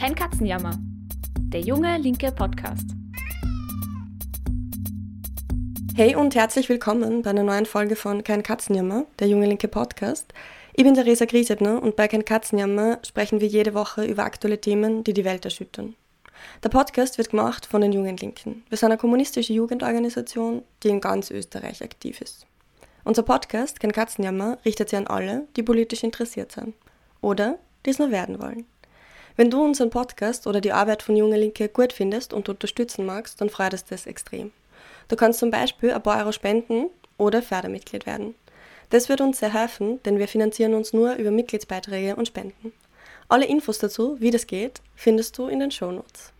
Kein Katzenjammer. Der junge linke Podcast. Hey und herzlich willkommen bei einer neuen Folge von Kein Katzenjammer, der junge linke Podcast. Ich bin Theresa Griesedner und bei Kein Katzenjammer sprechen wir jede Woche über aktuelle Themen, die die Welt erschüttern. Der Podcast wird gemacht von den Jungen Linken. Wir sind eine kommunistische Jugendorganisation, die in ganz Österreich aktiv ist. Unser Podcast, Kein Katzenjammer, richtet sich an alle, die politisch interessiert sind oder die es nur werden wollen. Wenn du unseren Podcast oder die Arbeit von Junge Linke gut findest und unterstützen magst, dann freut es das extrem. Du kannst zum Beispiel ein paar Euro spenden oder Fördermitglied werden. Das wird uns sehr helfen, denn wir finanzieren uns nur über Mitgliedsbeiträge und Spenden. Alle Infos dazu, wie das geht, findest du in den Shownotes.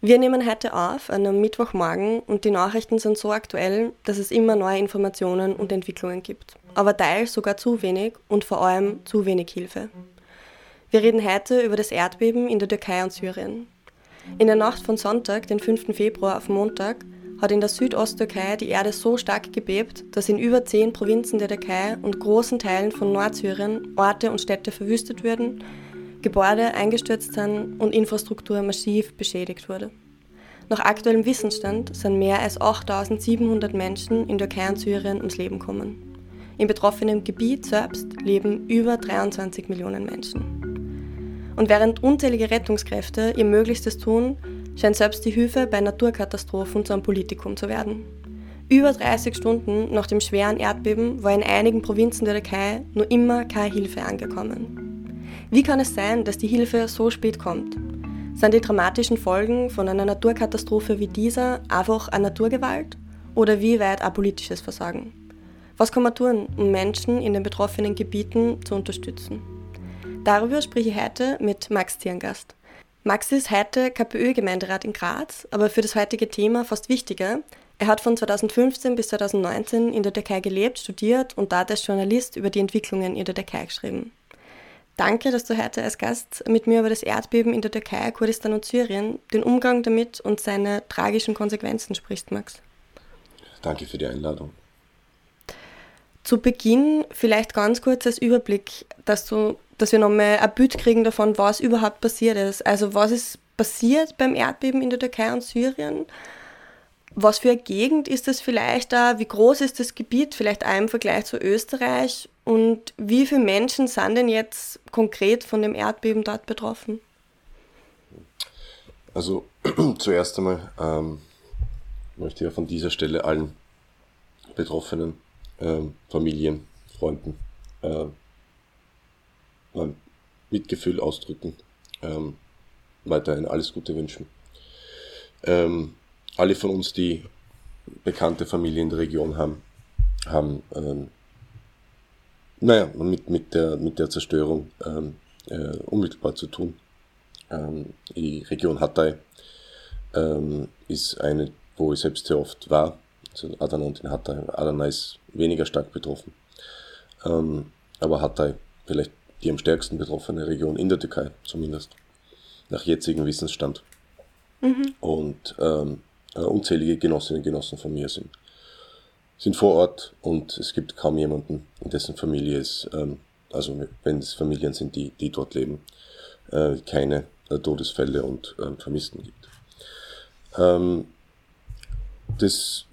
Wir nehmen heute auf, an einem Mittwochmorgen, und die Nachrichten sind so aktuell, dass es immer neue Informationen und Entwicklungen gibt. Aber teils sogar zu wenig und vor allem zu wenig Hilfe. Wir reden heute über das Erdbeben in der Türkei und Syrien. In der Nacht von Sonntag, den 5. Februar auf Montag, hat in der Südosttürkei die Erde so stark gebebt, dass in über zehn Provinzen der Türkei und großen Teilen von Nordsyrien Orte und Städte verwüstet wurden, Gebäude eingestürzt sind und Infrastruktur massiv beschädigt wurde. Nach aktuellem Wissensstand sind mehr als 8700 Menschen in Türkei und Syrien ums Leben gekommen. Im betroffenen Gebiet selbst leben über 23 Millionen Menschen. Und während unzählige Rettungskräfte ihr Möglichstes tun, scheint selbst die Hilfe bei Naturkatastrophen zu einem Politikum zu werden. Über 30 Stunden nach dem schweren Erdbeben war in einigen Provinzen der Türkei nur immer keine Hilfe angekommen. Wie kann es sein, dass die Hilfe so spät kommt? Sind die dramatischen Folgen von einer Naturkatastrophe wie dieser einfach eine Naturgewalt oder wie weit ein politisches Versagen? Was kann man tun, um Menschen in den betroffenen Gebieten zu unterstützen? Darüber spreche ich heute mit Max Zierngast. Max ist heute KPÖ-Gemeinderat in Graz, aber für das heutige Thema fast wichtiger. Er hat von 2015 bis 2019 in der Türkei gelebt, studiert und dort als Journalist über die Entwicklungen in der Türkei geschrieben. Danke, dass du heute als Gast mit mir über das Erdbeben in der Türkei, Kurdistan und Syrien, den Umgang damit und seine tragischen Konsequenzen sprichst, Max. Danke für die Einladung. Zu Beginn vielleicht ganz kurz als Überblick, dass du dass wir nochmal ein Bild kriegen davon, was überhaupt passiert ist. Also was ist passiert beim Erdbeben in der Türkei und Syrien? Was für eine Gegend ist das vielleicht da? Wie groß ist das Gebiet vielleicht auch im Vergleich zu Österreich? Und wie viele Menschen sind denn jetzt konkret von dem Erdbeben dort betroffen? Also zuerst einmal ähm, möchte ich ja von dieser Stelle allen betroffenen ähm, Familien, Freunden äh, mein Mitgefühl ausdrücken. Ähm, weiterhin alles Gute wünschen. Ähm, alle von uns, die bekannte Familien in der Region haben, haben ähm, naja, mit, mit, der, mit der Zerstörung ähm, äh, unmittelbar zu tun. Ähm, die Region Hatay ähm, ist eine, wo ich selbst sehr oft war. Also Adana und in Hatay. Adana ist weniger stark betroffen. Ähm, aber Hatay vielleicht die am stärksten betroffene Region in der Türkei, zumindest nach jetzigem Wissensstand. Mhm. Und ähm, äh, unzählige Genossinnen und Genossen von mir sind, sind vor Ort und es gibt kaum jemanden, in dessen Familie es, ähm, also wenn es Familien sind, die, die dort leben, äh, keine äh, Todesfälle und äh, Vermissten gibt. Ähm, das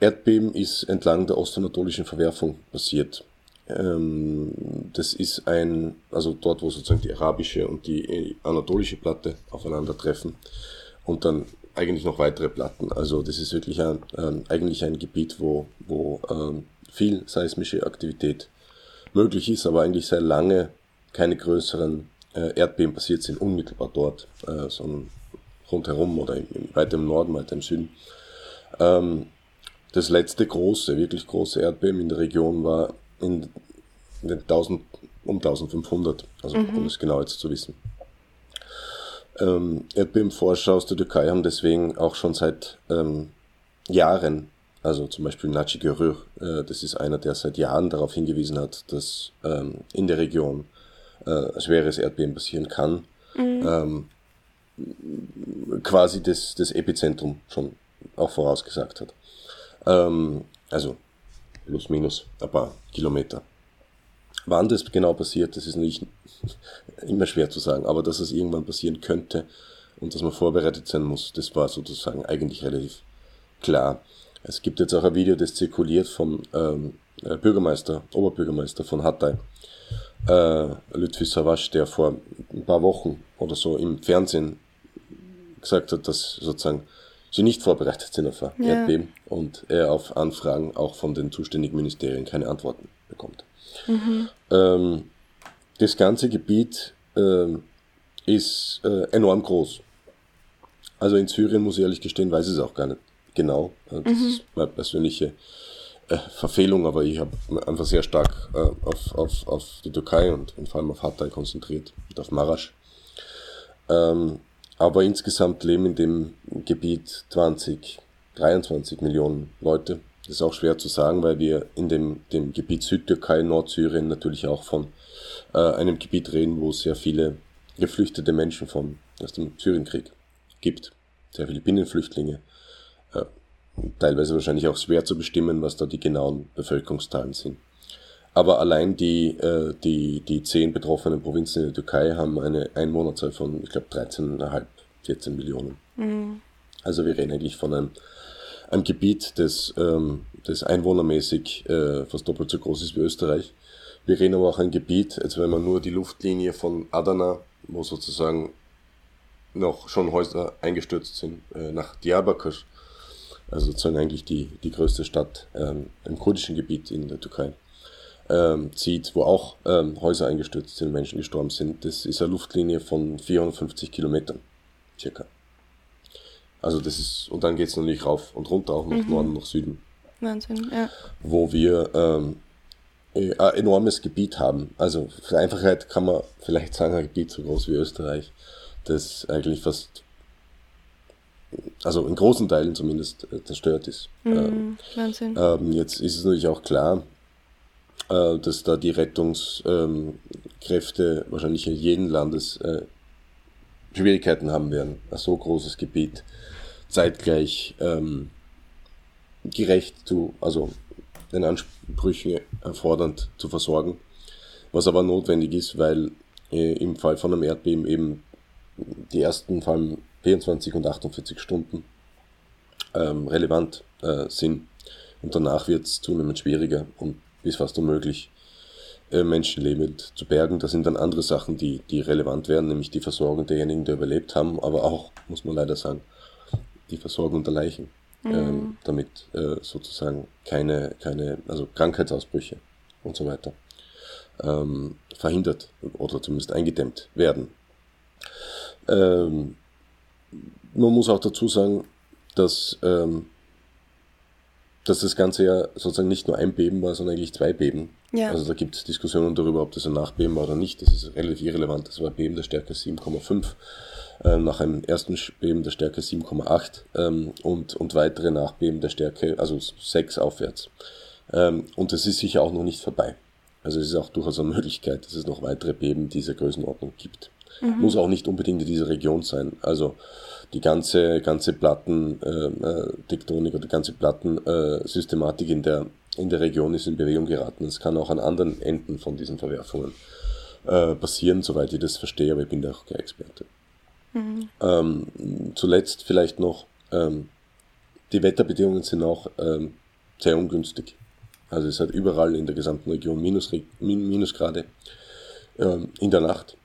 Erdbeben ist entlang der ostanatolischen Verwerfung passiert. Ähm, das ist ein, also dort, wo sozusagen die arabische und die anatolische Platte aufeinandertreffen und dann eigentlich noch weitere Platten. Also das ist wirklich ein, eigentlich ein Gebiet, wo, wo ähm, viel seismische Aktivität möglich ist, aber eigentlich sehr lange keine größeren äh, Erdbeben passiert sind, unmittelbar dort, äh, sondern rundherum oder weiter im Norden, weiter im Süden. Ähm, das letzte große, wirklich große Erdbeben in der Region war in den 1000, um 1500, also mhm. um es genau jetzt zu wissen. Ähm, Erdbebenforscher aus der Türkei haben deswegen auch schon seit ähm, Jahren, also zum Beispiel Naci Görür, äh, das ist einer, der seit Jahren darauf hingewiesen hat, dass ähm, in der Region äh, schweres Erdbeben passieren kann, mhm. ähm, quasi das, das Epizentrum schon auch vorausgesagt hat. Ähm, also plus minus ein paar Kilometer. Wann das genau passiert, das ist nicht immer schwer zu sagen, aber dass es irgendwann passieren könnte und dass man vorbereitet sein muss, das war sozusagen eigentlich relativ klar. Es gibt jetzt auch ein Video, das zirkuliert vom ähm, äh, Bürgermeister, Oberbürgermeister von Hatay, äh, Lütfi Savasch, der vor ein paar Wochen oder so im Fernsehen gesagt hat, dass sozusagen sie nicht vorbereitet sind auf ein ja. Erdbeben und er auf Anfragen auch von den zuständigen Ministerien keine Antworten bekommt. Mhm. Ähm, das ganze Gebiet ähm, ist äh, enorm groß. Also in Syrien, muss ich ehrlich gestehen, weiß ich es auch gar nicht genau. Das mhm. ist meine persönliche äh, Verfehlung, aber ich habe einfach sehr stark äh, auf, auf, auf die Türkei und, und vor allem auf Hatay konzentriert und auf Marasch. Ähm, aber insgesamt leben in dem Gebiet 20, 23 Millionen Leute. Das ist auch schwer zu sagen, weil wir in dem, dem Gebiet Südtürkei, Nordsyrien natürlich auch von äh, einem Gebiet reden, wo es sehr viele geflüchtete Menschen von, aus dem Syrienkrieg gibt. Sehr viele Binnenflüchtlinge. Äh, teilweise wahrscheinlich auch schwer zu bestimmen, was da die genauen Bevölkerungszahlen sind. Aber allein die, äh, die, die zehn betroffenen Provinzen in der Türkei haben eine Einwohnerzahl von, ich glaube, 13,5, 14 Millionen. Mhm. Also wir reden eigentlich von einem, einem Gebiet, das, ähm, das einwohnermäßig äh, fast doppelt so groß ist wie Österreich. Wir reden aber auch ein Gebiet, jetzt wenn man nur die Luftlinie von Adana, wo sozusagen noch schon Häuser eingestürzt sind, äh, nach Diyarbakir, also sozusagen eigentlich die, die größte Stadt ähm, im kurdischen Gebiet in der Türkei ähm, zieht, wo auch ähm, Häuser eingestürzt sind, Menschen gestorben sind. Das ist eine Luftlinie von 450 Kilometern, circa. Also das ist, und dann geht es natürlich rauf und runter, auch nach mhm. Norden, nach Süden. Wahnsinn, ja. Wo wir ähm, äh, ein enormes Gebiet haben. Also für Einfachheit kann man vielleicht sagen, ein Gebiet so groß wie Österreich, das eigentlich fast, also in großen Teilen zumindest, äh, zerstört ist. Mhm, ähm, Wahnsinn. Ähm, jetzt ist es natürlich auch klar, äh, dass da die Rettungskräfte wahrscheinlich in jedem Landes äh, Schwierigkeiten haben werden, ein so großes Gebiet zeitgleich ähm, gerecht zu, also den Ansprüchen erfordernd zu versorgen, was aber notwendig ist, weil äh, im Fall von einem Erdbeben eben die ersten, vor allem 24 und 48 Stunden ähm, relevant äh, sind. Und danach wird es zunehmend schwieriger und ist fast unmöglich, äh, Menschenleben zu bergen. Das sind dann andere Sachen, die, die relevant werden, nämlich die Versorgung derjenigen, die überlebt haben, aber auch, muss man leider sagen, die Versorgung der Leichen, mhm. ähm, damit äh, sozusagen keine, keine, also Krankheitsausbrüche und so weiter ähm, verhindert oder zumindest eingedämmt werden. Ähm, man muss auch dazu sagen, dass ähm, dass das Ganze ja sozusagen nicht nur ein Beben war, sondern eigentlich zwei Beben. Ja. Also da gibt es Diskussionen darüber, ob das ein Nachbeben war oder nicht. Das ist relativ irrelevant. Das war ein Beben der Stärke 7,5 äh, nach einem ersten Beben der Stärke 7,8 ähm, und, und weitere Nachbeben der Stärke, also 6 aufwärts. Ähm, und das ist sicher auch noch nicht vorbei. Also es ist auch durchaus eine Möglichkeit, dass es noch weitere Beben dieser Größenordnung gibt. Mhm. Muss auch nicht unbedingt in dieser Region sein. Also die ganze, ganze Plattentektonik äh, oder die ganze Plattensystematik in der, in der Region ist in Bewegung geraten. Es kann auch an anderen Enden von diesen Verwerfungen äh, passieren, soweit ich das verstehe, aber ich bin da auch kein Experte. Mhm. Ähm, zuletzt vielleicht noch, ähm, die Wetterbedingungen sind auch ähm, sehr ungünstig. Also es hat überall in der gesamten Region Minus, Minusgrade ähm, in der Nacht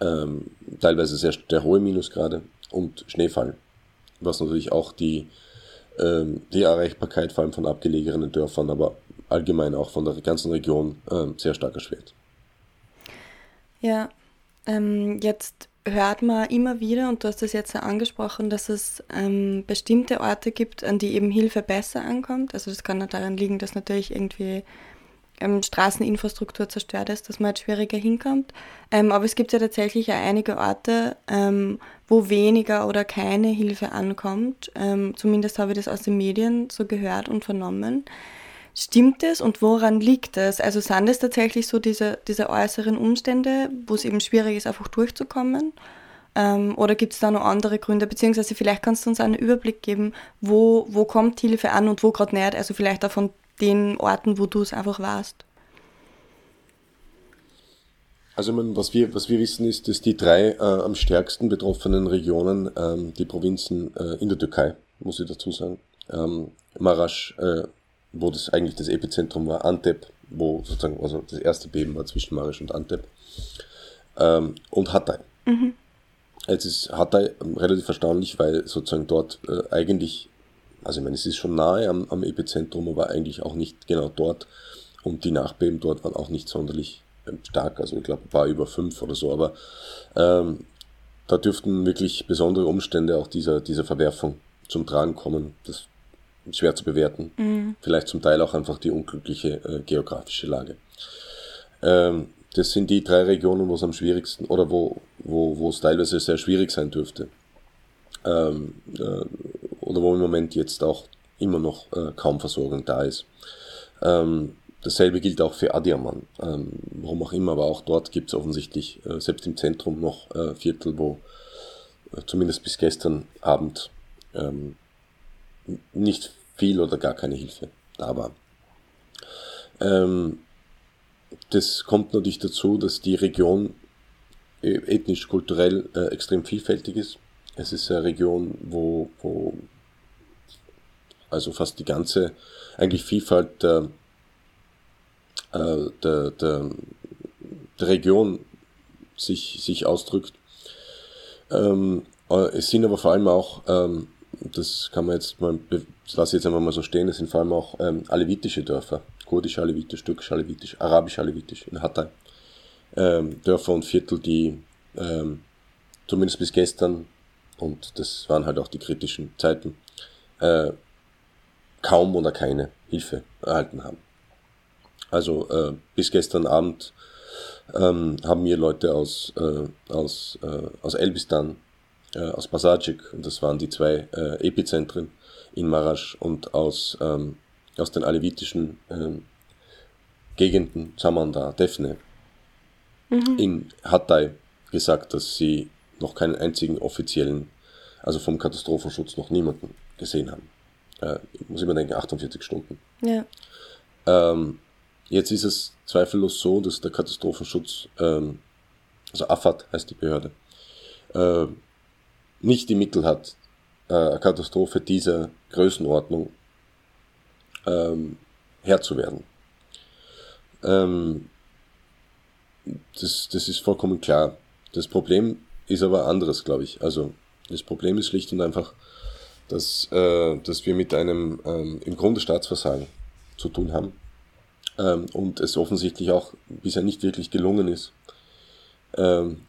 ähm, teilweise sehr, sehr hohe Minusgrade und Schneefall, was natürlich auch die, ähm, die Erreichbarkeit vor allem von abgelegenen Dörfern, aber allgemein auch von der ganzen Region ähm, sehr stark erschwert. Ja, ähm, jetzt hört man immer wieder, und du hast das jetzt ja angesprochen, dass es ähm, bestimmte Orte gibt, an die eben Hilfe besser ankommt. Also das kann daran liegen, dass natürlich irgendwie ähm, Straßeninfrastruktur zerstört ist, dass man halt schwieriger hinkommt. Ähm, aber es gibt ja tatsächlich auch einige Orte, ähm, wo weniger oder keine Hilfe ankommt. Ähm, zumindest habe ich das aus den Medien so gehört und vernommen. Stimmt es und woran liegt es? Also sind es tatsächlich so diese, diese äußeren Umstände, wo es eben schwierig ist, einfach durchzukommen? Ähm, oder gibt es da noch andere Gründe? Beziehungsweise vielleicht kannst du uns einen Überblick geben, wo, wo kommt Hilfe an und wo gerade nicht? Also vielleicht auch von den Orten, wo du es einfach warst? Also meine, was wir, was wir wissen ist, dass die drei äh, am stärksten betroffenen Regionen, ähm, die Provinzen äh, in der Türkei, muss ich dazu sagen, ähm, Marasch, äh, wo das eigentlich das Epizentrum war, Antep, wo sozusagen also das erste Beben war zwischen Marasch und Antep, ähm, und Hatay. Mhm. Jetzt ist Hatay relativ erstaunlich, weil sozusagen dort äh, eigentlich, also ich meine, es ist schon nahe am, am Epizentrum, aber eigentlich auch nicht genau dort. Und die Nachbeben dort waren auch nicht sonderlich ähm, stark, also ich glaube, war über fünf oder so, aber ähm, da dürften wirklich besondere Umstände auch dieser, dieser Verwerfung zum Tragen kommen. Das ist schwer zu bewerten. Mhm. Vielleicht zum Teil auch einfach die unglückliche äh, geografische Lage. Ähm, das sind die drei Regionen, wo es am schwierigsten oder wo, wo, wo es teilweise sehr schwierig sein dürfte. Ähm, äh, oder wo im Moment jetzt auch immer noch äh, kaum Versorgung da ist. Ähm, dasselbe gilt auch für Adiaman. Ähm, warum auch immer, aber auch dort gibt es offensichtlich, äh, selbst im Zentrum, noch äh, Viertel, wo äh, zumindest bis gestern Abend ähm, nicht viel oder gar keine Hilfe da war. Ähm, das kommt natürlich dazu, dass die Region äh, ethnisch, kulturell äh, extrem vielfältig ist. Es ist eine Region, wo, wo also fast die ganze eigentlich Vielfalt der, äh, der, der, der Region sich, sich ausdrückt. Ähm, äh, es sind aber vor allem auch, ähm, das kann man jetzt mal, das lasse ich jetzt einfach mal so stehen, es sind vor allem auch ähm, alevitische Dörfer kurdisch-alevitisch, türkisch-alevitisch, arabisch-alevitisch in Hatay. Dörfer und Viertel, die zumindest bis gestern, und das waren halt auch die kritischen Zeiten, äh, kaum oder keine Hilfe erhalten haben. Also äh, bis gestern Abend ähm, haben mir Leute aus, äh, aus, äh, aus Elbistan, äh, aus Basajik, und das waren die zwei äh, Epizentren in Marasch, und aus ähm, aus den alevitischen ähm, Gegenden, Samanda, Defne, mhm. in Hatay gesagt, dass sie noch keinen einzigen offiziellen, also vom Katastrophenschutz noch niemanden gesehen haben. Äh, ich muss immer denken, 48 Stunden. Ja. Ähm, jetzt ist es zweifellos so, dass der Katastrophenschutz, ähm, also AFAD heißt die Behörde, äh, nicht die Mittel hat, äh, eine Katastrophe dieser Größenordnung ähm, Herr zu werden. Ähm, das, das ist vollkommen klar. Das Problem ist aber anderes, glaube ich. Also das Problem ist schlicht und einfach, dass, äh, dass wir mit einem ähm, im Grunde Staatsversagen zu tun haben ähm, und es offensichtlich auch bisher nicht wirklich gelungen ist. Ähm,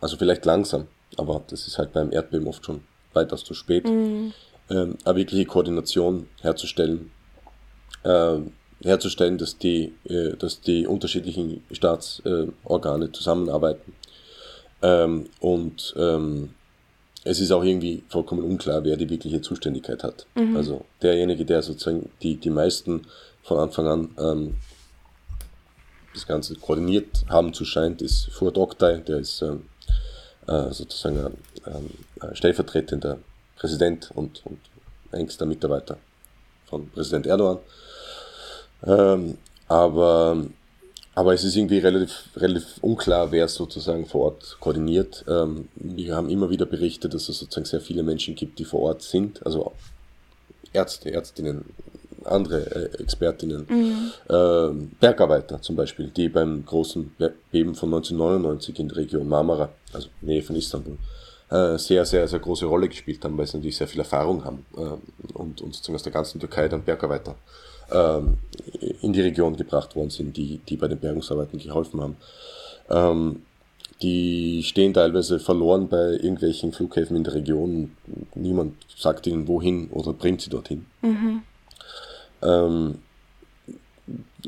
also vielleicht langsam, aber das ist halt beim Erdbeben oft schon weitaus zu spät, mhm. ähm, eine wirkliche Koordination herzustellen äh, herzustellen, dass die, äh, dass die unterschiedlichen Staatsorgane zusammenarbeiten. Ähm, und ähm, es ist auch irgendwie vollkommen unklar, wer die wirkliche Zuständigkeit hat. Mhm. Also derjenige, der sozusagen die, die meisten von Anfang an ähm, das Ganze koordiniert haben zu scheint, ist Fuad Oktay, der ist ähm, äh, sozusagen ein, ein stellvertretender Präsident und, und engster Mitarbeiter von Präsident Erdogan. Ähm, aber, aber es ist irgendwie relativ, relativ unklar, wer es sozusagen vor Ort koordiniert. Ähm, wir haben immer wieder berichtet, dass es sozusagen sehr viele Menschen gibt, die vor Ort sind, also Ärzte, Ärztinnen, andere äh, Expertinnen, mhm. äh, Bergarbeiter zum Beispiel, die beim großen Beben von 1999 in der Region Marmara, also Nähe von Istanbul, äh, sehr, sehr, sehr große Rolle gespielt haben, weil sie natürlich sehr viel Erfahrung haben äh, und, und sozusagen aus der ganzen Türkei dann Bergarbeiter ähm, in die Region gebracht worden sind, die, die bei den Bergungsarbeiten geholfen haben. Ähm, die stehen teilweise verloren bei irgendwelchen Flughäfen in der Region. Niemand sagt ihnen wohin oder bringt sie dorthin. Mhm. Ähm,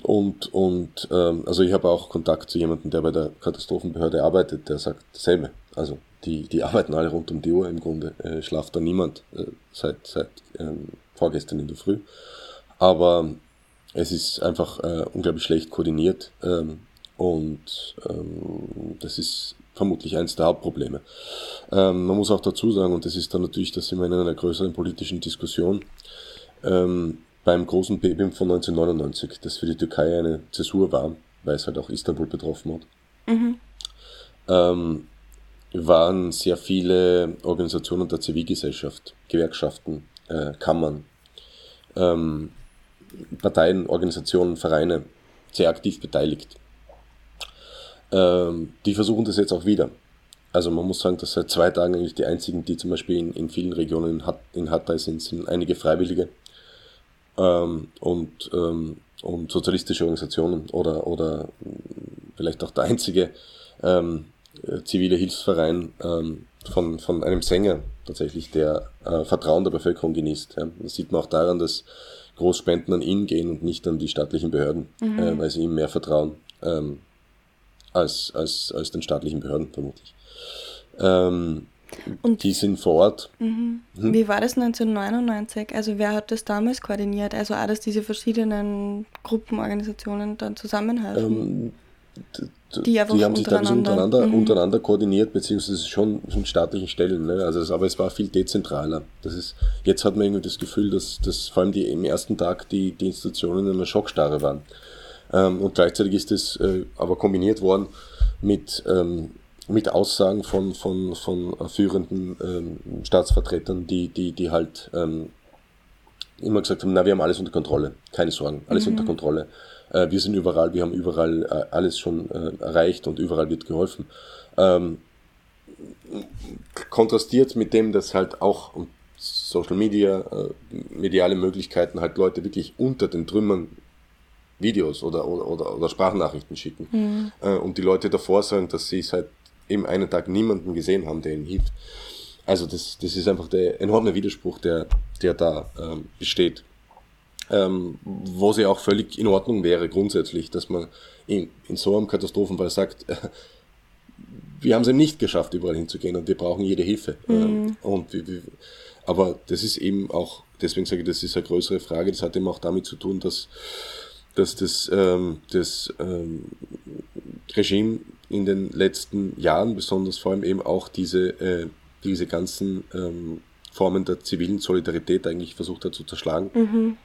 und und ähm, also ich habe auch Kontakt zu jemandem, der bei der Katastrophenbehörde arbeitet, der sagt dasselbe. Also die, die arbeiten alle rund um die Uhr im Grunde. Äh, schlaft da niemand äh, seit, seit ähm, vorgestern in der Früh. Aber es ist einfach äh, unglaublich schlecht koordiniert ähm, und ähm, das ist vermutlich eines der Hauptprobleme. Ähm, man muss auch dazu sagen, und das ist dann natürlich, dass wir in einer größeren politischen Diskussion, ähm, beim großen Beben von 1999, das für die Türkei eine Zäsur war, weil es halt auch Istanbul betroffen hat, Mhm. Ähm, waren sehr viele Organisationen der Zivilgesellschaft, Gewerkschaften, äh, Kammern, ähm, Parteien, Organisationen, Vereine sehr aktiv beteiligt. Ähm, die versuchen das jetzt auch wieder. Also man muss sagen, dass seit zwei Tagen eigentlich die einzigen, die zum Beispiel in, in vielen Regionen in, Hat, in Hatay sind, sind einige Freiwillige ähm, und, ähm, und sozialistische Organisationen oder, oder vielleicht auch der einzige ähm, zivile Hilfsverein ähm, von, von einem Sänger tatsächlich, der äh, Vertrauen der Bevölkerung genießt. Ja. Das sieht man auch daran, dass Großspenden an ihn gehen und nicht an die staatlichen Behörden, mhm. äh, weil sie ihm mehr vertrauen ähm, als, als, als den staatlichen Behörden vermutlich. Ähm, und die sind vor Ort. Mhm. Hm? Wie war das 1999? Also wer hat das damals koordiniert? Also auch, dass diese verschiedenen Gruppenorganisationen dann zusammenhalten? Ähm, die, die haben sich teilweise untereinander, mhm. untereinander koordiniert, beziehungsweise schon von staatlichen Stellen. Ne? Also, aber es war viel dezentraler. Das ist, jetzt hat man irgendwie das Gefühl, dass, dass vor allem die, im ersten Tag die, die Institutionen in einer Schockstarre waren. Ähm, und gleichzeitig ist das äh, aber kombiniert worden mit, ähm, mit Aussagen von, von, von führenden ähm, Staatsvertretern, die, die, die halt ähm, immer gesagt haben, na, wir haben alles unter Kontrolle, keine Sorgen, alles mhm. unter Kontrolle. Äh, wir sind überall, wir haben überall äh, alles schon äh, erreicht und überall wird geholfen. Ähm, kontrastiert mit dem, dass halt auch Social Media, äh, mediale Möglichkeiten halt Leute wirklich unter den Trümmern Videos oder, oder, oder Sprachnachrichten schicken. Mhm. Äh, und die Leute davor sagen, dass sie seit eben einen Tag niemanden gesehen haben, der ihnen hilft. Also das, das ist einfach der enorme Widerspruch, der, der da ähm, besteht ähm, wo sie auch völlig in Ordnung wäre grundsätzlich, dass man in, in so einem Katastrophenfall sagt, äh, wir haben es eben nicht geschafft, überall hinzugehen und wir brauchen jede Hilfe. Mhm. Ähm, und wir, wir, aber das ist eben auch, deswegen sage ich, das ist eine größere Frage, das hat eben auch damit zu tun, dass, dass das, ähm, das ähm, Regime in den letzten Jahren, besonders vor allem eben auch diese, äh, diese ganzen ähm, Formen der zivilen Solidarität eigentlich versucht hat zu zerschlagen. Mhm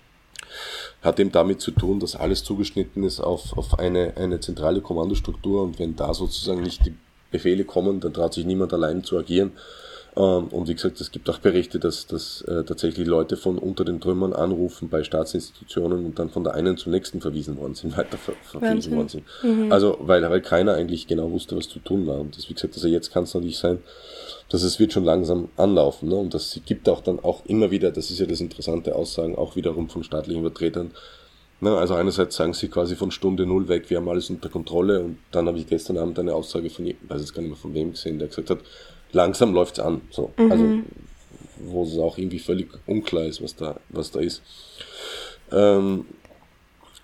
hat eben damit zu tun, dass alles zugeschnitten ist auf, auf eine, eine zentrale Kommandostruktur und wenn da sozusagen nicht die Befehle kommen, dann traut sich niemand allein zu agieren. Ähm, und wie gesagt, es gibt auch Berichte, dass, dass äh, tatsächlich Leute von unter den Trümmern anrufen bei Staatsinstitutionen und dann von der einen zum nächsten verwiesen worden sind, weiter ver verwiesen worden sind. Mhm. Also, weil, weil keiner eigentlich genau wusste, was zu tun war. Und das, wie gesagt, also jetzt kann es natürlich sein, dass es wird schon langsam anlaufen. Ne? Und das gibt auch dann auch immer wieder, das ist ja das interessante Aussagen, auch wiederum von staatlichen Vertretern. Ne? Also einerseits sagen sie quasi von Stunde null weg, wir haben alles unter Kontrolle. Und dann habe ich gestern Abend eine Aussage von, ich weiß jetzt gar nicht mehr von wem gesehen, der gesagt hat, langsam läuft's an. So. Mhm. Also wo es auch irgendwie völlig unklar ist, was da, was da ist. Ähm,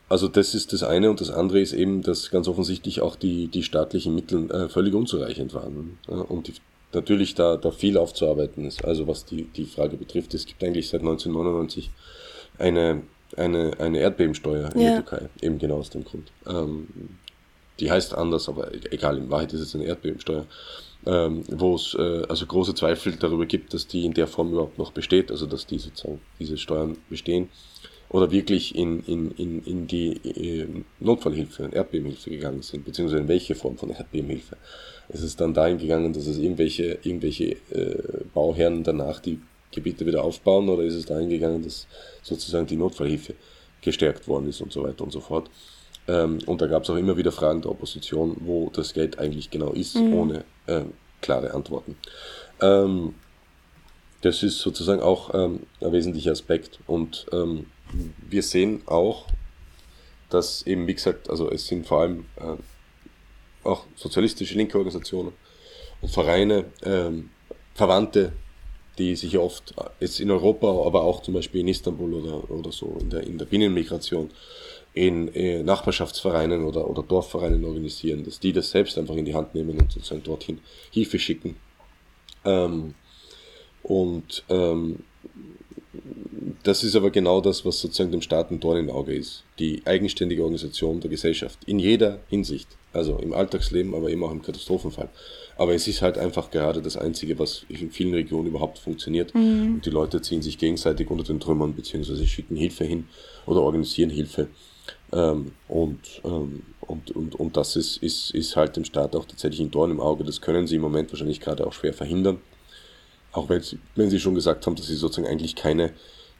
also das ist das eine und das andere ist eben, dass ganz offensichtlich auch die, die staatlichen Mittel äh, völlig unzureichend waren. Äh, und die, natürlich da, da viel aufzuarbeiten ist. Also was die, die Frage betrifft, es gibt eigentlich seit 1999 eine, eine, eine Erdbebensteuer in ja. der Türkei, eben genau aus dem Grund. Ähm, die heißt anders, aber egal, in Wahrheit ist es eine Erdbebensteuer, ähm, wo es äh, also große Zweifel darüber gibt, dass die in der Form überhaupt noch besteht, also dass die sozusagen diese Steuern bestehen oder wirklich in, in, in, in die äh, Notfallhilfe, in Erdbebenhilfe gegangen sind, beziehungsweise in welche Form von Erdbebenhilfe. Es ist dann dahin gegangen, dass es irgendwelche, irgendwelche äh, Bauherren danach die Gebiete wieder aufbauen oder ist es dahin gegangen, dass sozusagen die Notfallhilfe gestärkt worden ist und so weiter und so fort. Ähm, und da gab es auch immer wieder Fragen der Opposition, wo das Geld eigentlich genau ist, mhm. ohne ähm, klare Antworten. Ähm, das ist sozusagen auch ähm, ein wesentlicher Aspekt. Und ähm, wir sehen auch, dass eben, wie gesagt, also es sind vor allem äh, auch sozialistische linke Organisationen und Vereine, ähm, Verwandte, die sich oft jetzt in Europa, aber auch zum Beispiel in Istanbul oder, oder so in der, in der Binnenmigration in Nachbarschaftsvereinen oder, oder Dorfvereinen organisieren, dass die das selbst einfach in die Hand nehmen und sozusagen dorthin Hilfe schicken. Ähm, und ähm, das ist aber genau das, was sozusagen dem Staat ein Dorn im Auge ist. Die eigenständige Organisation der Gesellschaft. In jeder Hinsicht. Also im Alltagsleben, aber eben auch im Katastrophenfall. Aber es ist halt einfach gerade das Einzige, was in vielen Regionen überhaupt funktioniert. Mhm. Und die Leute ziehen sich gegenseitig unter den Trümmern, beziehungsweise schicken Hilfe hin oder organisieren Hilfe. Ähm, und, ähm, und, und, und das ist, ist, ist halt dem Staat auch tatsächlich ein Dorn im Auge. Das können sie im Moment wahrscheinlich gerade auch schwer verhindern. Auch wenn sie, wenn sie schon gesagt haben, dass sie sozusagen eigentlich keine,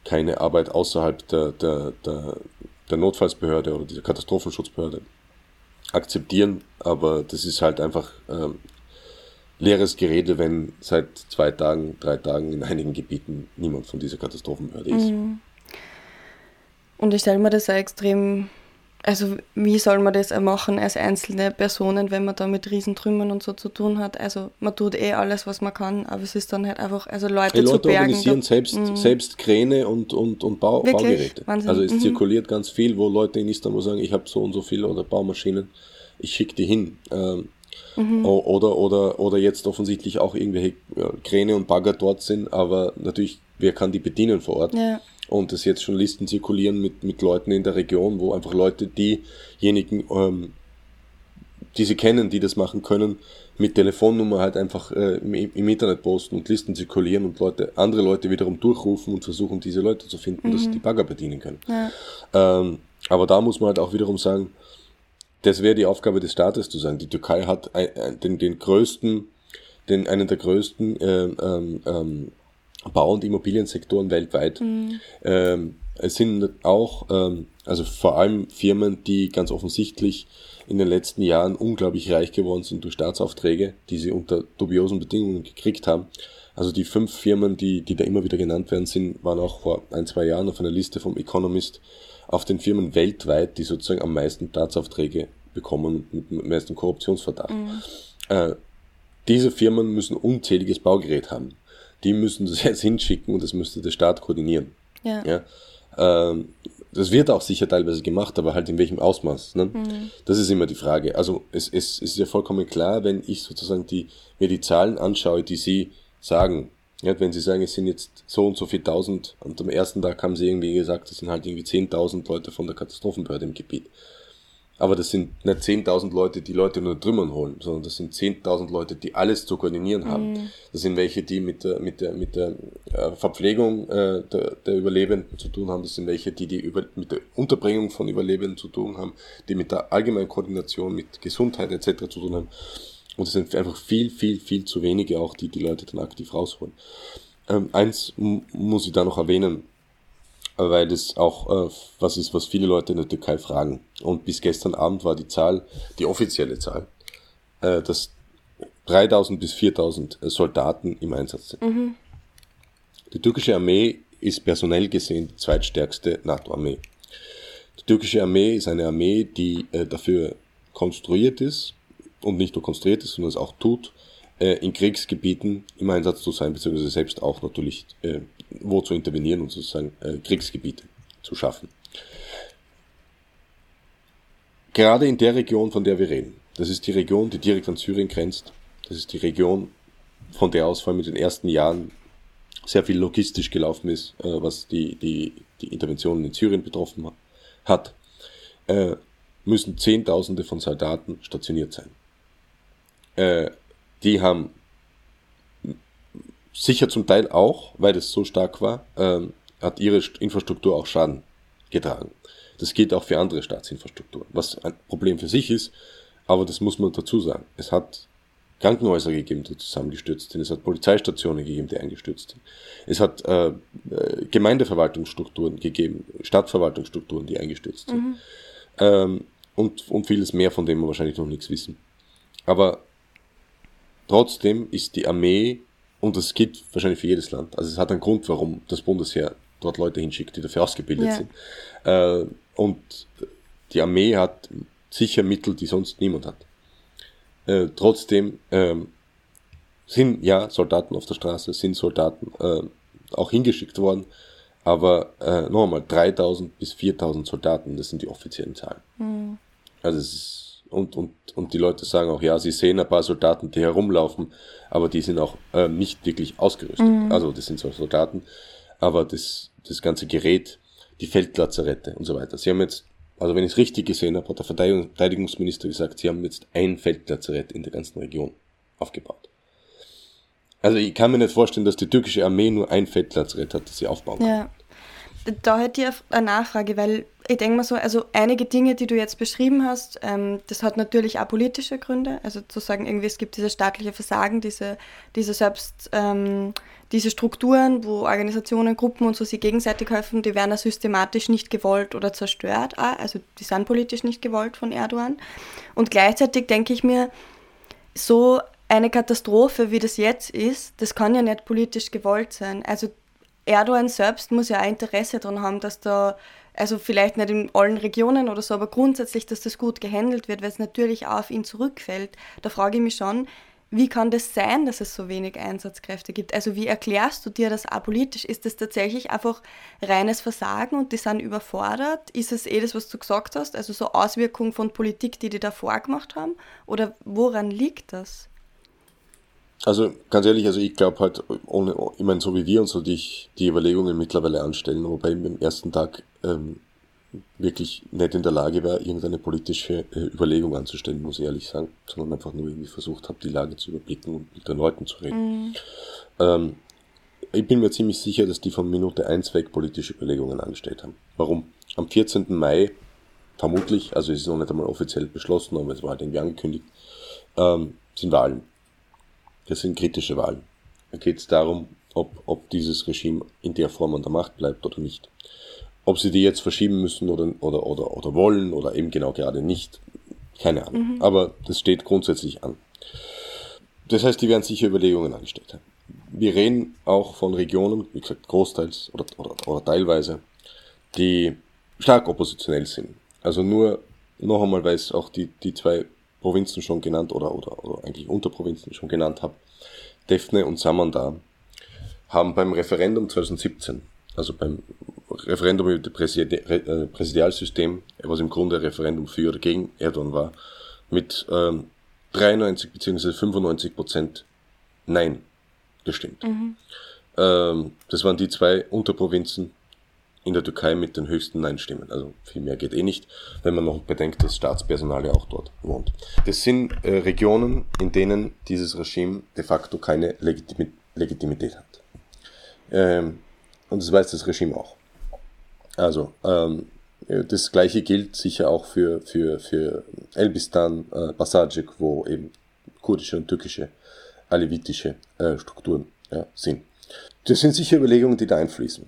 keine Arbeit außerhalb der, der, der, der Notfallsbehörde oder dieser Katastrophenschutzbehörde akzeptieren. Aber das ist halt einfach ähm, leeres Gerede, wenn seit zwei Tagen, drei Tagen in einigen Gebieten niemand von dieser Katastrophenbehörde ist. Mhm. Und ich stelle mir das auch extrem, also wie soll man das machen als einzelne Personen, wenn man da mit Riesentrümmern und so zu tun hat? Also man tut eh alles, was man kann, aber es ist dann halt einfach, also Leute, Hey, Leute zu bergen. organisieren da, selbst, mh. selbst Kräne und, und, und Bau, Baugeräte. Wahnsinn. Also es mhm. zirkuliert ganz viel, wo Leute in Istanbul sagen, ich habe so und so viel oder Baumaschinen, ich schicke die hin. Ähm, Mhm. Oder, oder, oder jetzt offensichtlich auch irgendwelche Kräne und Bagger dort sind, aber natürlich, wer kann die bedienen vor Ort? Ja. Und dass jetzt schon Listen zirkulieren mit, mit Leuten in der Region, wo einfach Leute, diejenigen, ähm, die sie kennen, die das machen können, mit Telefonnummer halt einfach äh, im, im, Internet posten und Listen zirkulieren und Leute, andere Leute wiederum durchrufen und versuchen, diese Leute zu finden, mhm. dass die Bagger bedienen können. Ja. Ähm, aber da muss man halt auch wiederum sagen, das wäre die Aufgabe des Staates zu sagen. Die Türkei hat den, den größten, den, einen der größten ähm, ähm, ähm, Bau- und Immobiliensektoren weltweit. Mhm. Ähm, es sind auch, ähm, also vor allem Firmen, die ganz offensichtlich in den letzten Jahren unglaublich reich geworden sind durch Staatsaufträge, die sie unter dubiosen Bedingungen gekriegt haben. Also die fünf Firmen, die, die da immer wieder genannt werden, sind, waren auch vor ein, zwei Jahren auf einer Liste vom Economist auf den Firmen weltweit, die sozusagen am meisten Staatsaufträge bekommen mit dem meisten Korruptionsverdacht. Mhm. Äh, diese Firmen müssen unzähliges Baugerät haben. Die müssen das jetzt hinschicken und das müsste der Staat koordinieren. Ja. ja? Ähm, das wird auch sicher teilweise gemacht, aber halt in welchem Ausmaß. Ne? Mhm. Das ist immer die Frage. Also es, es, es ist ja vollkommen klar, wenn ich sozusagen die, mir die Zahlen anschaue, die Sie sagen, ja, wenn Sie sagen, es sind jetzt so und so viel tausend und am ersten Tag haben Sie irgendwie gesagt, es sind halt irgendwie 10.000 Leute von der Katastrophenbehörde im Gebiet. Aber das sind nicht 10.000 Leute, die Leute nur Trümmern holen, sondern das sind 10.000 Leute, die alles zu koordinieren haben. Mhm. Das sind welche, die mit der, mit der, mit der äh, Verpflegung äh, der, der Überlebenden zu tun haben. Das sind welche, die, die über, mit der Unterbringung von Überlebenden zu tun haben, die mit der allgemeinen Koordination mit Gesundheit etc. zu tun haben. Und es sind einfach viel, viel, viel zu wenige auch, die die Leute dann aktiv rausholen. Ähm, eins muss ich da noch erwähnen, weil das auch äh, was ist, was viele Leute in der Türkei fragen. Und bis gestern Abend war die Zahl, die offizielle Zahl, äh, dass 3000 bis 4000 Soldaten im Einsatz sind. Mhm. Die türkische Armee ist personell gesehen die zweitstärkste NATO-Armee. Die türkische Armee ist eine Armee, die äh, dafür konstruiert ist und nicht nur konstruiert ist, sondern es auch tut, äh, in Kriegsgebieten im Einsatz zu sein, beziehungsweise selbst auch natürlich äh, wo zu intervenieren und sozusagen äh, Kriegsgebiete zu schaffen. Gerade in der Region, von der wir reden, das ist die Region, die direkt an Syrien grenzt, das ist die Region, von der aus vor allem in den ersten Jahren sehr viel logistisch gelaufen ist, äh, was die, die, die Interventionen in Syrien betroffen hat, äh, müssen Zehntausende von Soldaten stationiert sein. Äh, die haben sicher zum Teil auch, weil das so stark war, ähm, hat ihre Infrastruktur auch Schaden getragen. Das geht auch für andere Staatsinfrastrukturen, was ein Problem für sich ist, aber das muss man dazu sagen. Es hat Krankenhäuser gegeben, die zusammengestürzt sind. Es hat Polizeistationen gegeben, die eingestürzt sind. Es hat äh, äh Gemeindeverwaltungsstrukturen gegeben, Stadtverwaltungsstrukturen, die eingestürzt sind. Mhm. Ähm, und, und vieles mehr, von dem wir wahrscheinlich noch nichts wissen. Aber trotzdem ist die Armee und das geht wahrscheinlich für jedes Land. Also es hat einen Grund, warum das Bundesheer dort Leute hinschickt, die dafür ausgebildet ja. sind. Äh, und die Armee hat sicher Mittel, die sonst niemand hat. Äh, trotzdem ähm, sind ja Soldaten auf der Straße, sind Soldaten äh, auch hingeschickt worden, aber äh, noch einmal 3000 bis 4000 Soldaten, das sind die offiziellen Zahlen. Mhm. Also es ist und, und, und die Leute sagen auch, ja, sie sehen ein paar Soldaten, die herumlaufen, aber die sind auch äh, nicht wirklich ausgerüstet. Mhm. Also das sind zwar Soldaten, aber das, das ganze Gerät, die Feldlazarette und so weiter. Sie haben jetzt, also wenn ich es richtig gesehen habe, hat der Verteidigungsminister gesagt, sie haben jetzt ein Feldlazarett in der ganzen Region aufgebaut. Also ich kann mir nicht vorstellen, dass die türkische Armee nur ein Feldlazarett hat, das sie aufbauen kann. Ja da hätte ich eine Nachfrage, weil ich denke mal so, also einige Dinge, die du jetzt beschrieben hast, ähm, das hat natürlich auch politische Gründe. Also zu sagen, irgendwie es gibt dieses staatliche Versagen, diese, diese selbst, ähm, diese Strukturen, wo Organisationen, Gruppen und so sich gegenseitig helfen, die werden ja systematisch nicht gewollt oder zerstört. Auch. Also die sind politisch nicht gewollt von Erdogan. Und gleichzeitig denke ich mir, so eine Katastrophe, wie das jetzt ist, das kann ja nicht politisch gewollt sein. Also Erdogan selbst muss ja auch Interesse daran haben, dass da, also vielleicht nicht in allen Regionen oder so, aber grundsätzlich, dass das gut gehandelt wird, weil es natürlich auch auf ihn zurückfällt. Da frage ich mich schon, wie kann das sein, dass es so wenig Einsatzkräfte gibt? Also wie erklärst du dir das apolitisch? Ist das tatsächlich einfach reines Versagen und die sind überfordert? Ist es eh das, was du gesagt hast, also so Auswirkungen von Politik, die die davor gemacht haben? Oder woran liegt das? Also ganz ehrlich, also ich glaube halt, ohne, ich meine, so wie wir uns so die, die Überlegungen mittlerweile anstellen, wobei ich am ersten Tag ähm, wirklich nicht in der Lage war, irgendeine politische äh, Überlegung anzustellen, muss ich ehrlich sagen, sondern einfach nur irgendwie versucht habe, die Lage zu überblicken und mit den Leuten zu reden. Mhm. Ähm, ich bin mir ziemlich sicher, dass die von Minute 1 weg politische Überlegungen angestellt haben. Warum? Am 14. Mai, vermutlich, also es ist noch nicht einmal offiziell beschlossen, aber es war halt irgendwie angekündigt, ähm, sind Wahlen. Das sind kritische Wahlen. Da geht es darum, ob, ob dieses Regime in der Form an der Macht bleibt oder nicht. Ob sie die jetzt verschieben müssen oder, oder, oder, oder wollen oder eben genau gerade nicht, keine Ahnung. Mhm. Aber das steht grundsätzlich an. Das heißt, die werden sicher Überlegungen angestellt haben. Wir reden auch von Regionen, wie gesagt, großteils oder, oder, oder teilweise, die stark oppositionell sind. Also nur noch einmal, weil es auch die, die zwei Provinzen schon genannt oder, oder, oder eigentlich Unterprovinzen schon genannt habe, Defne und Samandar, haben beim Referendum 2017, also beim Referendum über das äh, Präsidialsystem, was im Grunde ein Referendum für oder gegen Erdogan war, mit ähm, 93 bzw. 95 Prozent Nein gestimmt. Mhm. Ähm, das waren die zwei Unterprovinzen in der Türkei mit den höchsten Nein-Stimmen. Also viel mehr geht eh nicht, wenn man noch bedenkt, dass Staatspersonal ja auch dort wohnt. Das sind äh, Regionen, in denen dieses Regime de facto keine Legitimi Legitimität hat. Ähm, und das weiß das Regime auch. Also, ähm, das gleiche gilt sicher auch für, für, für Elbistan, äh, Basajik, wo eben kurdische und türkische, alevitische äh, Strukturen ja, sind. Das sind sicher Überlegungen, die da einfließen.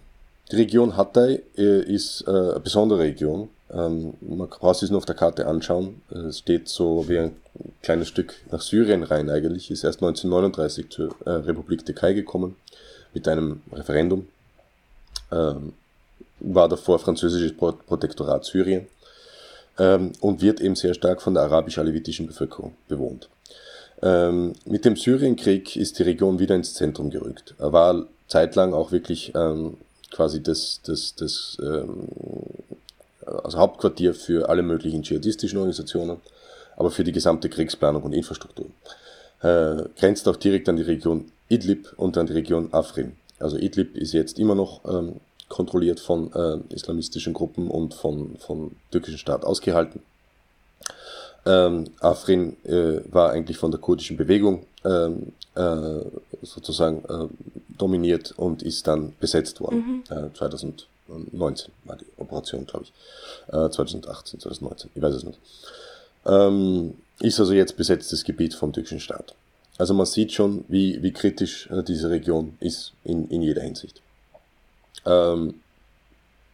Die Region Hatay äh, ist äh, eine besondere Region. Ähm, man braucht sich nur auf der Karte anschauen. Es steht so wie ein kleines Stück nach Syrien rein eigentlich. Ist erst 1939 zur äh, Republik Türkei gekommen mit einem Referendum. Ähm, war davor französisches Protektorat Syrien ähm, und wird eben sehr stark von der arabisch-alevitischen Bevölkerung bewohnt. Mit dem Syrienkrieg ist die Region wieder ins Zentrum gerückt. Er war zeitlang auch wirklich ähm, quasi das, das, das ähm, also Hauptquartier für alle möglichen dschihadistischen Organisationen, aber für die gesamte Kriegsplanung und Infrastruktur. Äh, grenzt auch direkt an die Region Idlib und an die Region Afrin. Also Idlib ist jetzt immer noch ähm, kontrolliert von äh, islamistischen Gruppen und von, von türkischen Staat ausgehalten. Ähm, Afrin äh, war eigentlich von der kurdischen Bewegung ähm, äh, sozusagen äh, dominiert und ist dann besetzt worden. Mhm. Äh, 2019 war die Operation, glaube ich. Äh, 2018, 2019, ich weiß es nicht. Ähm, ist also jetzt besetztes Gebiet vom türkischen Staat. Also man sieht schon, wie, wie kritisch äh, diese Region ist in, in jeder Hinsicht. Ähm,